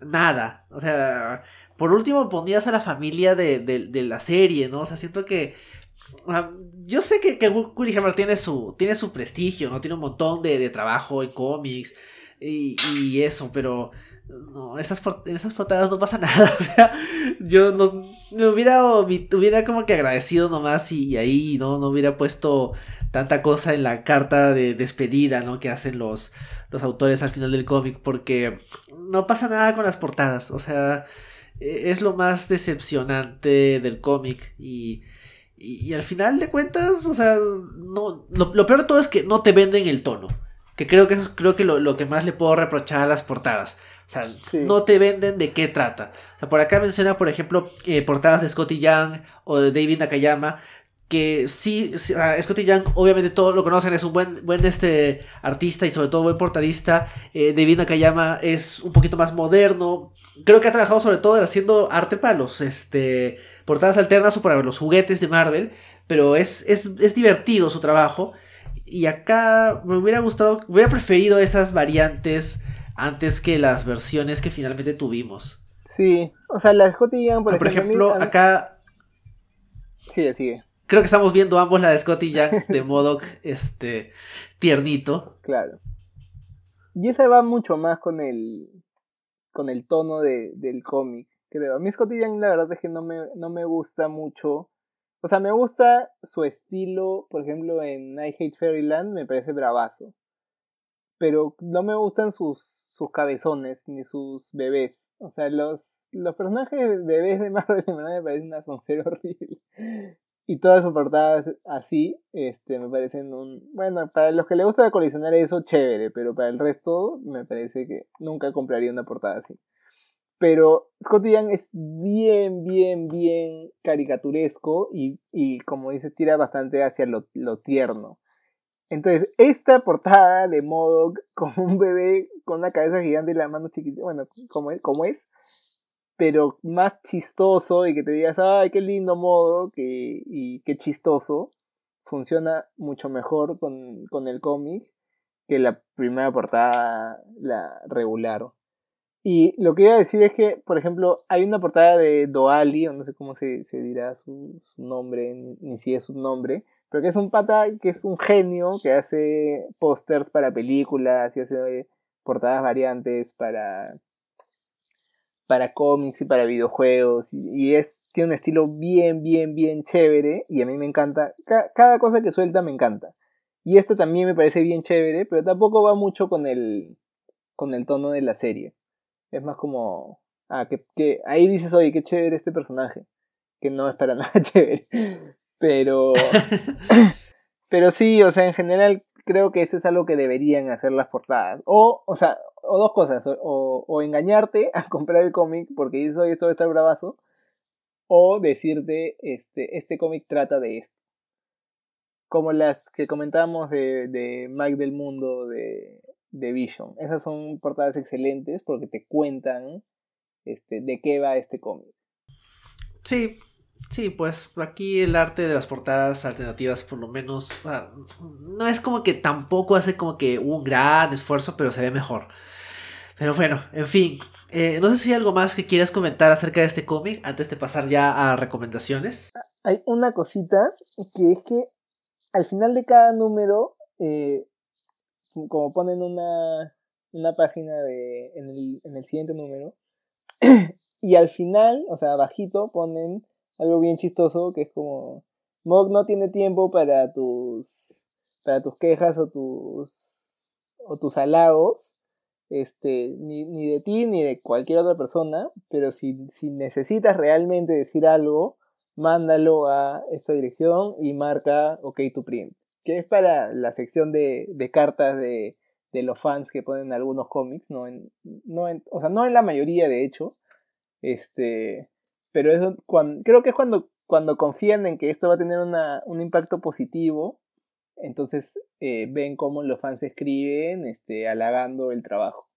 Speaker 1: nada, o sea por último, ponías a la familia de, la serie, ¿no? O sea, siento que. yo sé que, que Hammer tiene su, tiene su prestigio, ¿no? Tiene un montón de, trabajo en cómics y, eso, pero. No, esas, en esas portadas no pasa nada. O sea, yo no, me hubiera, hubiera como que agradecido nomás y, ahí no, no hubiera puesto tanta cosa en la carta de despedida, ¿no? Que hacen los, los autores al final del cómic, porque no pasa nada con las portadas. O sea, es lo más decepcionante del cómic y, y, al final de cuentas, o sea, no, lo, peor de todo es que no te venden el tono, que creo que eso es creo que lo, que más le puedo reprochar a las portadas. O sea, no te venden de qué trata. O sea, por acá menciona, por ejemplo, eh, portadas de Scotty Young o de David Nakayama, que sí, Scotty Young obviamente todos lo conocen, es un buen, buen este, artista y sobre todo buen portadista. Eh, David Nakayama es un poquito más moderno. Creo que ha trabajado sobre todo haciendo arte para los este, portadas alternas o para los juguetes de Marvel, pero es, es, divertido su trabajo. Y acá me hubiera gustado, hubiera preferido esas variantes antes que las versiones que finalmente tuvimos.
Speaker 2: Sí, o sea, la Scotty Young,
Speaker 1: por, ejemplo, acá...
Speaker 2: Sigue, sigue.
Speaker 1: Creo que estamos viendo ambos la de Scotty Jack de modo este tiernito.
Speaker 2: Claro. Y esa va mucho más con el con el tono de, del cómic, creo. A mí Scotty Young la verdad es que no me, no me gusta mucho. O sea, me gusta su estilo, por ejemplo, en I Hate Fairyland me parece bravazo. Pero no me gustan sus, sus cabezones ni sus bebés. O sea, los, los personajes bebés de Marvel me parecen una soncera horrible. Y todas sus portadas así, este, me parecen un... Bueno, para los que le gusta coleccionar eso, chévere, pero para el resto me parece que nunca compraría una portada así. Pero Scotty Young es bien, bien, bien caricaturesco y, y como dice, tira bastante hacia lo, lo tierno. Entonces, esta portada de modo con un bebé con una cabeza gigante y la mano chiquita, bueno, como es, como es pero más chistoso y que te digas, ay, qué lindo modo que, y qué chistoso, funciona mucho mejor con, con el cómic que la primera portada, la regular. Y lo que iba a decir es que, por ejemplo, hay una portada de Doali, o no sé cómo se, se dirá su, su, nombre, ni si es su nombre, pero que es un pata que es un genio que hace pósters para películas y hace portadas variantes para para cómics y para videojuegos y, es tiene un estilo bien bien bien chévere y a mí me encanta. Cada cosa que suelta me encanta. Y este también me parece bien chévere pero tampoco va mucho con el con el tono de la serie. Es más como ah que, que ahí dices oye qué chévere este personaje que no es para nada chévere. Pero pero sí o sea en general creo que eso es algo que deberían hacer las portadas. O o sea o dos cosas, o, engañarte a comprar el cómic porque eso esto va a estar bravazo, o decirte, este, este cómic trata de esto. Como las que comentábamos de, de Mike del Mundo, de, de Vision. Esas son portadas excelentes porque te cuentan este, de qué va este cómic.
Speaker 1: Sí, Sí, pues aquí el arte de las portadas alternativas por lo menos no es como que tampoco hace como que un gran esfuerzo, pero se ve mejor. Pero bueno, en fin. Eh, no sé si hay algo más que quieras comentar acerca de este cómic antes de pasar ya a recomendaciones.
Speaker 2: Hay una cosita que es que al final de cada número, eh, como ponen una, una página de, en, el, en el siguiente número, y al final, o sea, abajito ponen algo bien chistoso que es como Mog no tiene tiempo para tus para tus quejas o tus o tus halagos este ni, ni de ti ni de cualquier otra persona pero si, si necesitas realmente decir algo mándalo a esta dirección y marca OK to print que es para la sección de, de cartas de, de, los fans que ponen algunos cómics no en, no en, o sea no en la mayoría de hecho este pero eso cuando, creo que es cuando cuando confían en que esto va a tener un impacto positivo, entonces eh, ven cómo los fans escriben, este, halagando el trabajo.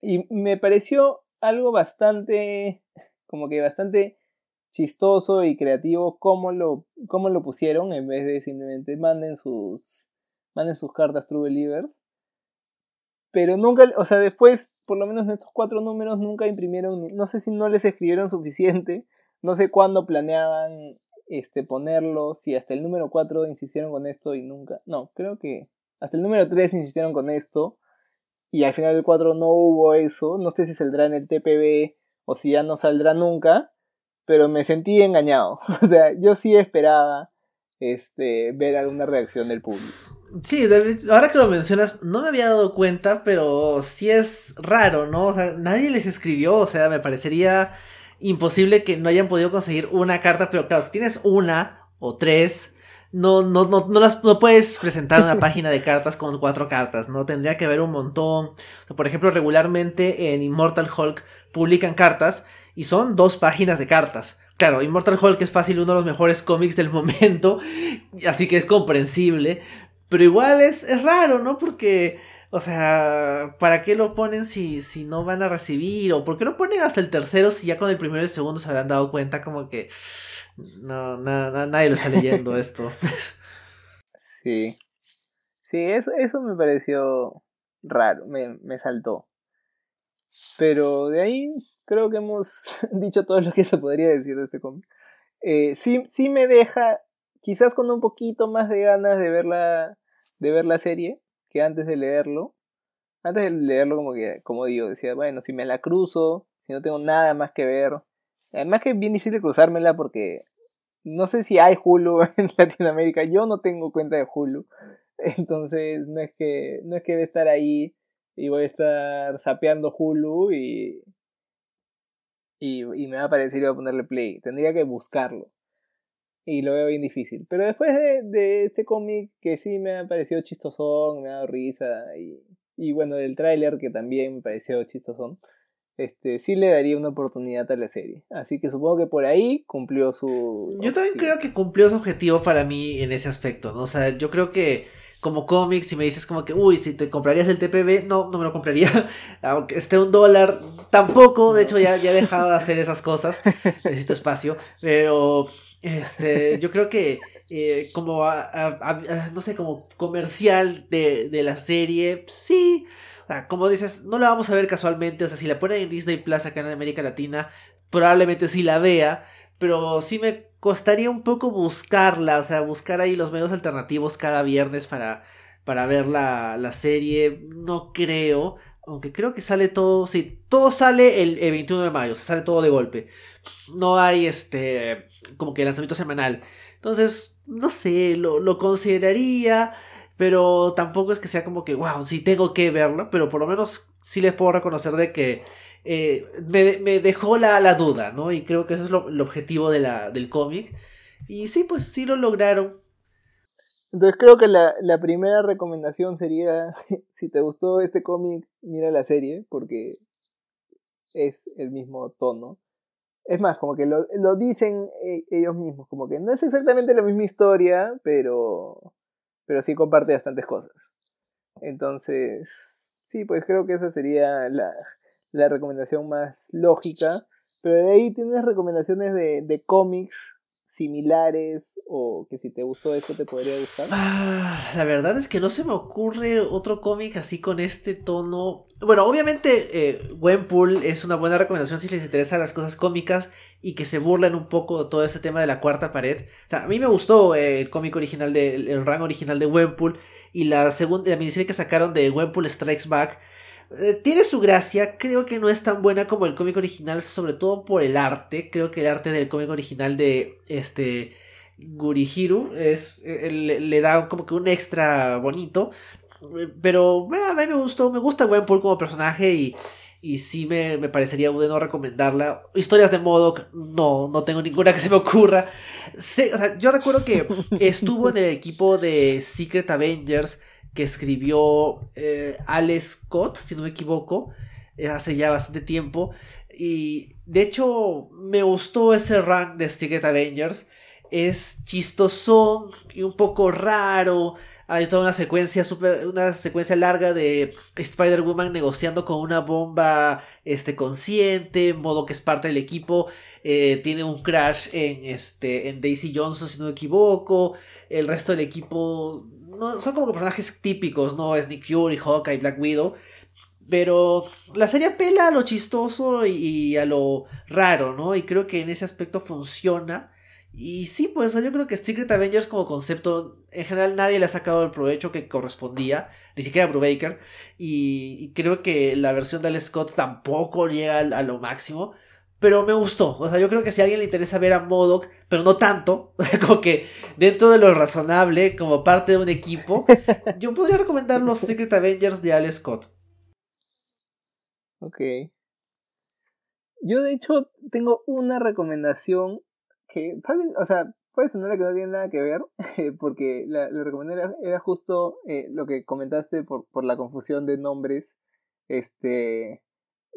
Speaker 2: Y me pareció algo bastante, como que bastante chistoso y creativo cómo lo, cómo lo pusieron en vez de simplemente manden sus, manden sus cartas True Believers. Pero nunca, o sea, después, por lo menos en estos cuatro números, nunca imprimieron, no sé si no les escribieron suficiente no sé cuándo planeaban este, ponerlo, si hasta el número 4 insistieron con esto y nunca. No, creo que hasta el número 3 insistieron con esto y al final del 4 no hubo eso. No sé si saldrá en el TPB o si ya no saldrá nunca, pero me sentí engañado. o sea, yo sí esperaba este, ver alguna reacción del público.
Speaker 1: Sí, ahora que lo mencionas, no me había dado cuenta, pero sí es raro, ¿no? O sea, nadie les escribió, o sea, me parecería imposible que no hayan podido conseguir una carta, pero claro, si tienes una o tres, no, no, no, no, las, no puedes presentar una página de cartas con cuatro cartas, ¿no? Tendría que haber un montón. Por ejemplo, regularmente en Immortal Hulk publican cartas y son dos páginas de cartas. Claro, Immortal Hulk es fácil uno de los mejores cómics del momento, así que es comprensible. Pero igual es, es raro, ¿no? Porque o sea, ¿para qué lo ponen si, si no van a recibir? ¿O por qué no ponen hasta el tercero si ya con el primero y el segundo se habrán dado cuenta como que no, nadie lo está leyendo esto?
Speaker 2: Sí. Sí, eso, eso me pareció raro, me, me saltó. Pero de ahí creo que hemos dicho todo lo que se podría decir de este cómic. Eh, sí, sí me deja, quizás con un poquito más de ganas de ver la, de ver la serie, que antes de leerlo. Antes de leerlo, como que, como digo, decía, bueno, si me la cruzo, si no tengo nada más que ver. Además que es bien difícil cruzármela porque no sé si hay Hulu en Latinoamérica. Yo no tengo cuenta de Hulu. Entonces no es que, no es que estar ahí y voy a estar sapeando Hulu y, y, y me va a aparecer y voy a ponerle play. Tendría que buscarlo y lo veo bien difícil. Pero después de, este cómic que sí me ha parecido chistosón, me ha dado risa y, y bueno, del tráiler que también me pareció chistosón, este, sí le daría una oportunidad a la serie. Así que supongo que por ahí cumplió su...
Speaker 1: Yo también creo que cumplió su objetivo para mí en ese aspecto, ¿no? O sea, yo creo que como cómic, si me dices como que, uy, si te comprarías el TPB, no, no me lo compraría, aunque esté un dólar, tampoco, de hecho ya, ya he dejado de hacer esas cosas, necesito espacio, pero este, yo creo que eh, como, no sé, como comercial de, de la serie, sí. como dices, no la vamos a ver casualmente. O sea, si la ponen en Disney Plus acá en América Latina, probablemente sí la vea. Pero sí me costaría un poco buscarla. O sea, buscar ahí los medios alternativos cada viernes para, para ver la, la serie. No creo. Aunque creo que sale todo. Sí, todo sale el, el 21 de mayo. sale todo de golpe. No hay este. Como que lanzamiento semanal. Entonces, no sé, lo, lo consideraría. Pero tampoco es que sea como que, wow, sí tengo que verlo. Pero por lo menos sí les puedo reconocer de que eh, me, me, dejó la, la, duda, ¿no? Y creo que eso es lo, el objetivo de del cómic. Y sí, pues sí lo lograron.
Speaker 2: Entonces creo que la, la primera recomendación sería, si te gustó este cómic, mira la serie, porque es el mismo tono. Es más, como que lo, lo dicen e, ellos mismos, como que no es exactamente la misma historia, pero, pero sí comparte bastantes cosas. Entonces, sí, pues creo que esa sería la, la recomendación más lógica. Pero de ahí tienes recomendaciones de, de cómics similares o que si te gustó esto te podría gustar?
Speaker 1: Ah, la verdad es que no se me ocurre otro cómic así con este tono. bueno, obviamente eh, es una buena recomendación si les interesan las cosas cómicas y que se burlen un poco de todo ese tema de la cuarta pared. O sea, a mí me gustó eh, el cómic original, de, el, rango original de Gwenpool y la segunda, la miniserie que sacaron de Gwenpool Strikes Back. Eh, tiene su gracia, creo que no es tan buena como el cómic original, sobre todo por el arte. Creo que el arte del cómic original de este Gurihiru es, le da como que un extra bonito. Pero a mí me gustó, me gusta Gwenpool como personaje y, y sí me, parecería bueno recomendarla. Historias de modo no, no tengo ninguna que se me ocurra. o sea, yo recuerdo que estuvo en el equipo de Secret Avengers que escribió eh, Alex Scott, si no me equivoco, eh, hace ya bastante tiempo. Y de hecho me gustó ese rank de Secret Avengers. Es chistoso y un poco raro hay toda una secuencia super, una secuencia larga de Spider-Woman negociando con una bomba este, consciente, modo que es parte del equipo. Eh, tiene un crash en, este, en Daisy Johnson, si no me equivoco. El resto del equipo son como personajes típicos, ¿no? Es Nick Fury, Hawkeye, Black Widow. Pero la serie apela a lo chistoso y a lo raro, ¿no? Y creo que en ese aspecto funciona. Y sí, pues yo creo que Secret Avengers como concepto, en general nadie le ha sacado el provecho que correspondía, ni siquiera Brubaker, y, y creo que la versión de Alex Scott tampoco llega a, lo máximo, pero me gustó, o sea, yo creo que si a alguien le interesa ver a Modoc, pero no tanto, o sea, como que dentro de lo razonable, como parte de un equipo, yo podría recomendar los Secret Avengers de Alex Scott.
Speaker 2: Ok. Yo de hecho tengo una recomendación que, o sea, puede sonar que no tiene nada que ver, porque la, la recomendé era, justo eh, lo que comentaste por, por la confusión de nombres, este,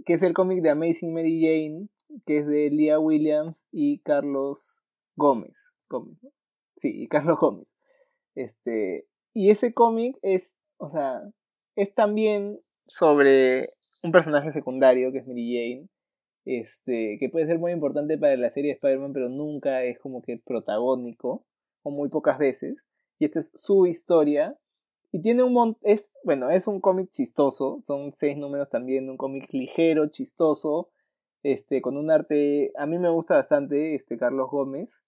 Speaker 2: que es el cómic de Amazing Mary Jane, que es de Leah Williams y Carlos Gómez. Gómez Sí, y Carlos Gómez. Este, y ese cómic es, o sea, es también sobre un personaje secundario que es Mary Jane, este, que puede ser muy importante para la serie de Spider-Man, pero nunca es como que protagónico, o muy pocas veces. Y esta es su historia. Y tiene un montón, es, bueno, es un cómic chistoso, son seis números también, un cómic ligero, chistoso, este, con un arte, a mí me gusta bastante, este, Carlos Gómez.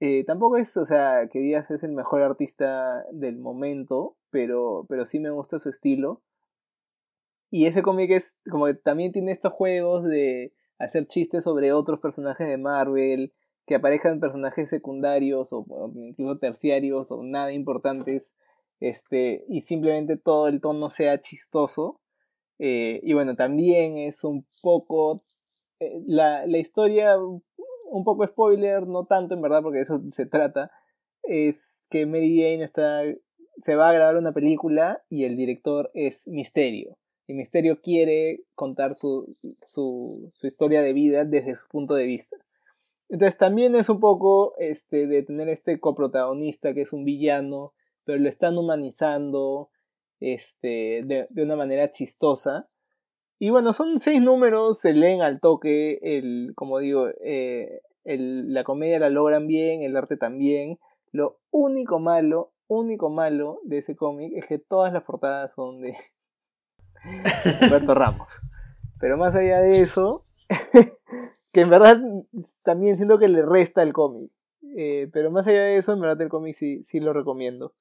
Speaker 2: Eh, tampoco es, o sea, que Díaz es el mejor artista del momento, pero, pero sí me gusta su estilo. Y ese cómic es como que también tiene estos juegos de hacer chistes sobre otros personajes de Marvel, que aparezcan personajes secundarios o, incluso terciarios o nada importantes, este, y simplemente todo el tono sea chistoso. Eh, y bueno, también es un poco eh, la, la historia, un poco spoiler, no tanto en verdad, porque de eso se trata, es que Mary Jane está, se va a grabar una película y el director es Misterio y Misterio quiere contar su, su, su, historia de vida desde su punto de vista. Entonces también es un poco este, de tener este coprotagonista que es un villano, pero lo están humanizando este, de, de una manera chistosa. Y bueno, son seis números, se leen al toque, el, como digo, eh, el, la comedia la logran bien, el arte también. Lo único malo, único malo de ese cómic es que todas las portadas son de, Humberto Ramos. Pero más allá de eso, que en verdad también siento que le resta el cómic. Eh, pero más allá de eso, en verdad el cómic sí, sí lo recomiendo.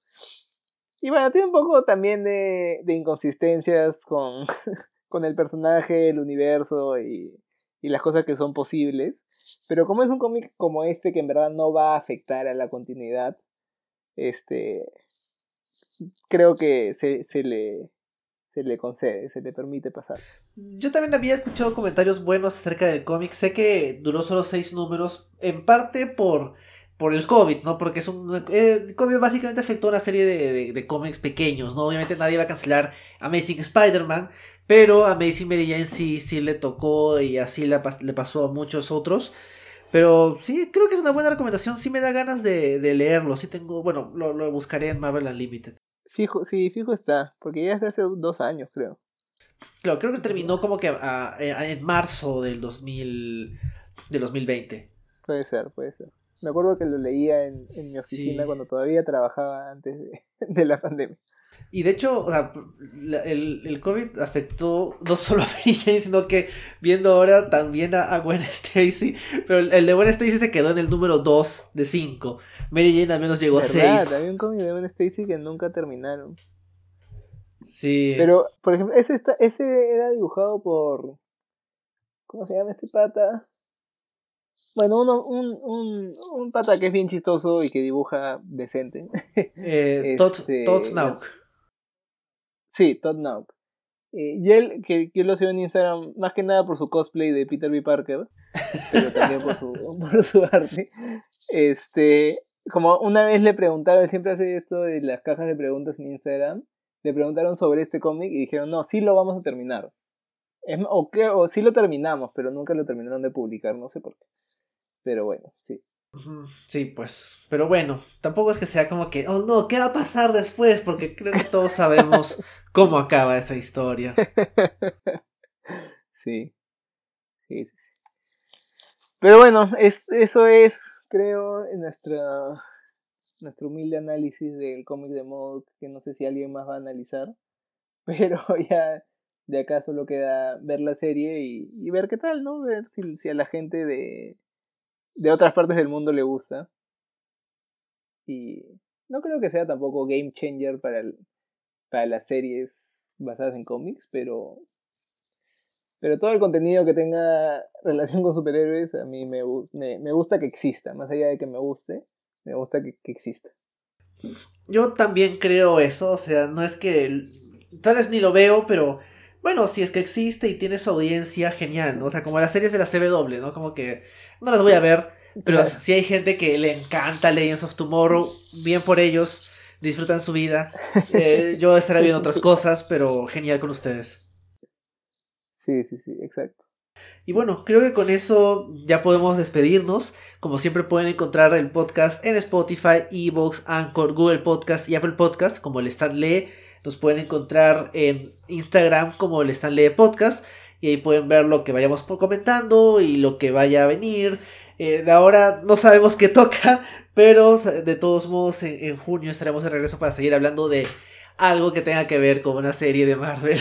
Speaker 2: Y bueno, tiene un poco también de, de inconsistencias con, con el personaje, el universo y, y las cosas que son posibles. Pero como es un cómic como este que en verdad no va a afectar a la continuidad, este creo que se, se le se le concede, se le permite pasar.
Speaker 1: Yo también había escuchado comentarios buenos acerca del cómic. Sé que duró solo seis números, en parte por, por el COVID, ¿no? Porque es un. Eh, el COVID básicamente afectó a una serie de, de, cómics pequeños, ¿no? Obviamente nadie va a cancelar Amazing Spider-Man, pero Amazing Mary Jane sí, sí le tocó y así le, le pasó a muchos otros. Pero sí, creo que es una buena recomendación. Sí me da ganas de, de leerlo. Sí tengo. Bueno, lo, lo buscaré en Marvel Unlimited.
Speaker 2: Fijo, sí, fijo está, porque ya es de hace dos años, creo.
Speaker 1: Claro, creo que terminó como que en marzo del 2000, del 2020.
Speaker 2: Puede ser, puede ser. Me acuerdo que lo leía en, mi oficina cuando todavía trabajaba antes de, la pandemia.
Speaker 1: Y de hecho, o sea, el, el, COVID afectó no solo a Mary Jane, sino que viendo ahora también a, Gwen Stacy. Pero el, de Gwen Stacy se quedó en el número 2 de 5. Mary Jane al menos llegó a 6.
Speaker 2: Había un cómic de Gwen Stacy que nunca terminaron.
Speaker 1: Sí.
Speaker 2: Pero, por ejemplo, ese, está, ese era dibujado por. ¿Cómo se llama este pata? Bueno, uno, un, un, un pata que es bien chistoso y que dibuja decente.
Speaker 1: Eh, Todd, este, Todd
Speaker 2: Sí, Todd Nauk. Eh, y él, que yo lo sigo en Instagram, más que nada por su cosplay de Peter B. Parker, pero también por su, por su arte. Este, como una vez le preguntaron, siempre hace esto de las cajas de preguntas en Instagram, le preguntaron sobre este cómic y dijeron, no, sí lo vamos a terminar. Es, o, que, o sí lo terminamos, pero nunca lo terminaron de publicar, no sé por qué. Pero bueno, sí.
Speaker 1: Sí, pues, pero bueno, tampoco es que sea como que, oh no, ¿qué va a pasar después? Porque creo que todos sabemos cómo acaba esa historia.
Speaker 2: Sí, sí, sí. Pero bueno, es, eso es, creo, en nuestra, nuestro humilde análisis del cómic de Mod, que no sé si alguien más va a analizar, pero ya de acá solo queda ver la serie y, y ver qué tal, ¿no? Ver si, si a la gente de de otras partes del mundo le gusta. Y no creo que sea tampoco game changer para, para las series basadas en cómics, pero pero todo el contenido que tenga relación con superhéroes a mí me, me, gusta que exista, más allá de que me guste, me gusta que, que, exista.
Speaker 1: Yo también creo eso, o sea, no es que tal vez ni lo veo, pero bueno, si es que existe y tiene su audiencia, genial, ¿no? O sea, como las series de la CW, ¿no? Como que no las voy a ver, pero si hay gente que le encanta Legends of Tomorrow, bien por ellos, disfrutan su vida. Eh, yo estaré viendo otras cosas, pero genial con ustedes.
Speaker 2: Sí, sí, sí, exacto.
Speaker 1: Y bueno, creo que con eso ya podemos despedirnos. Como siempre pueden encontrar el podcast en Spotify, Evox, Anchor, Google Podcast y Apple Podcast como el Stanley. Nos pueden encontrar en Instagram como el Stanley Podcast. Y ahí pueden ver lo que vayamos comentando y lo que vaya a venir. Eh, de ahora no sabemos qué toca, pero de todos modos en, junio estaremos de regreso para seguir hablando de algo que tenga que ver con una serie de Marvel.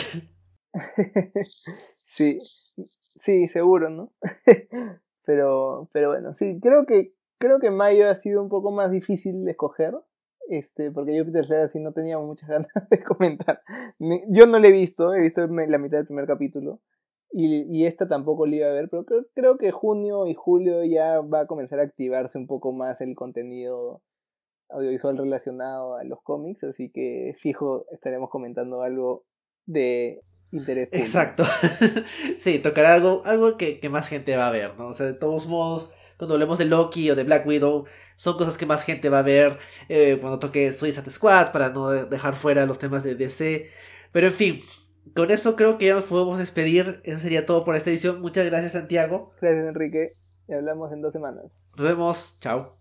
Speaker 2: Sí, sí, seguro, ¿no? pero, pero bueno, sí, creo que creo que mayo ha sido un poco más difícil de escoger, este, porque Jupiter Legacy así no teníamos muchas ganas de comentar. Yo no le he visto, he visto la mitad del primer capítulo, y, y, esta tampoco la iba a ver, pero creo, creo, que junio y julio ya va a comenzar a activarse un poco más el contenido audiovisual relacionado a los cómics, así que fijo estaremos comentando algo de interés.
Speaker 1: Exacto. sí, tocará algo, algo que, que, más gente va a ver, ¿no? O sea, de todos modos, cuando hablemos de Loki o de Black Widow, son cosas que más gente va a ver eh, cuando toque Suicide Squad, para no dejar fuera los temas de DC. Pero en fin, con eso creo que ya nos podemos despedir. Eso sería todo por esta edición. Muchas gracias, Santiago.
Speaker 2: Gracias, Enrique. Y hablamos en dos semanas.
Speaker 1: Nos vemos. Chao.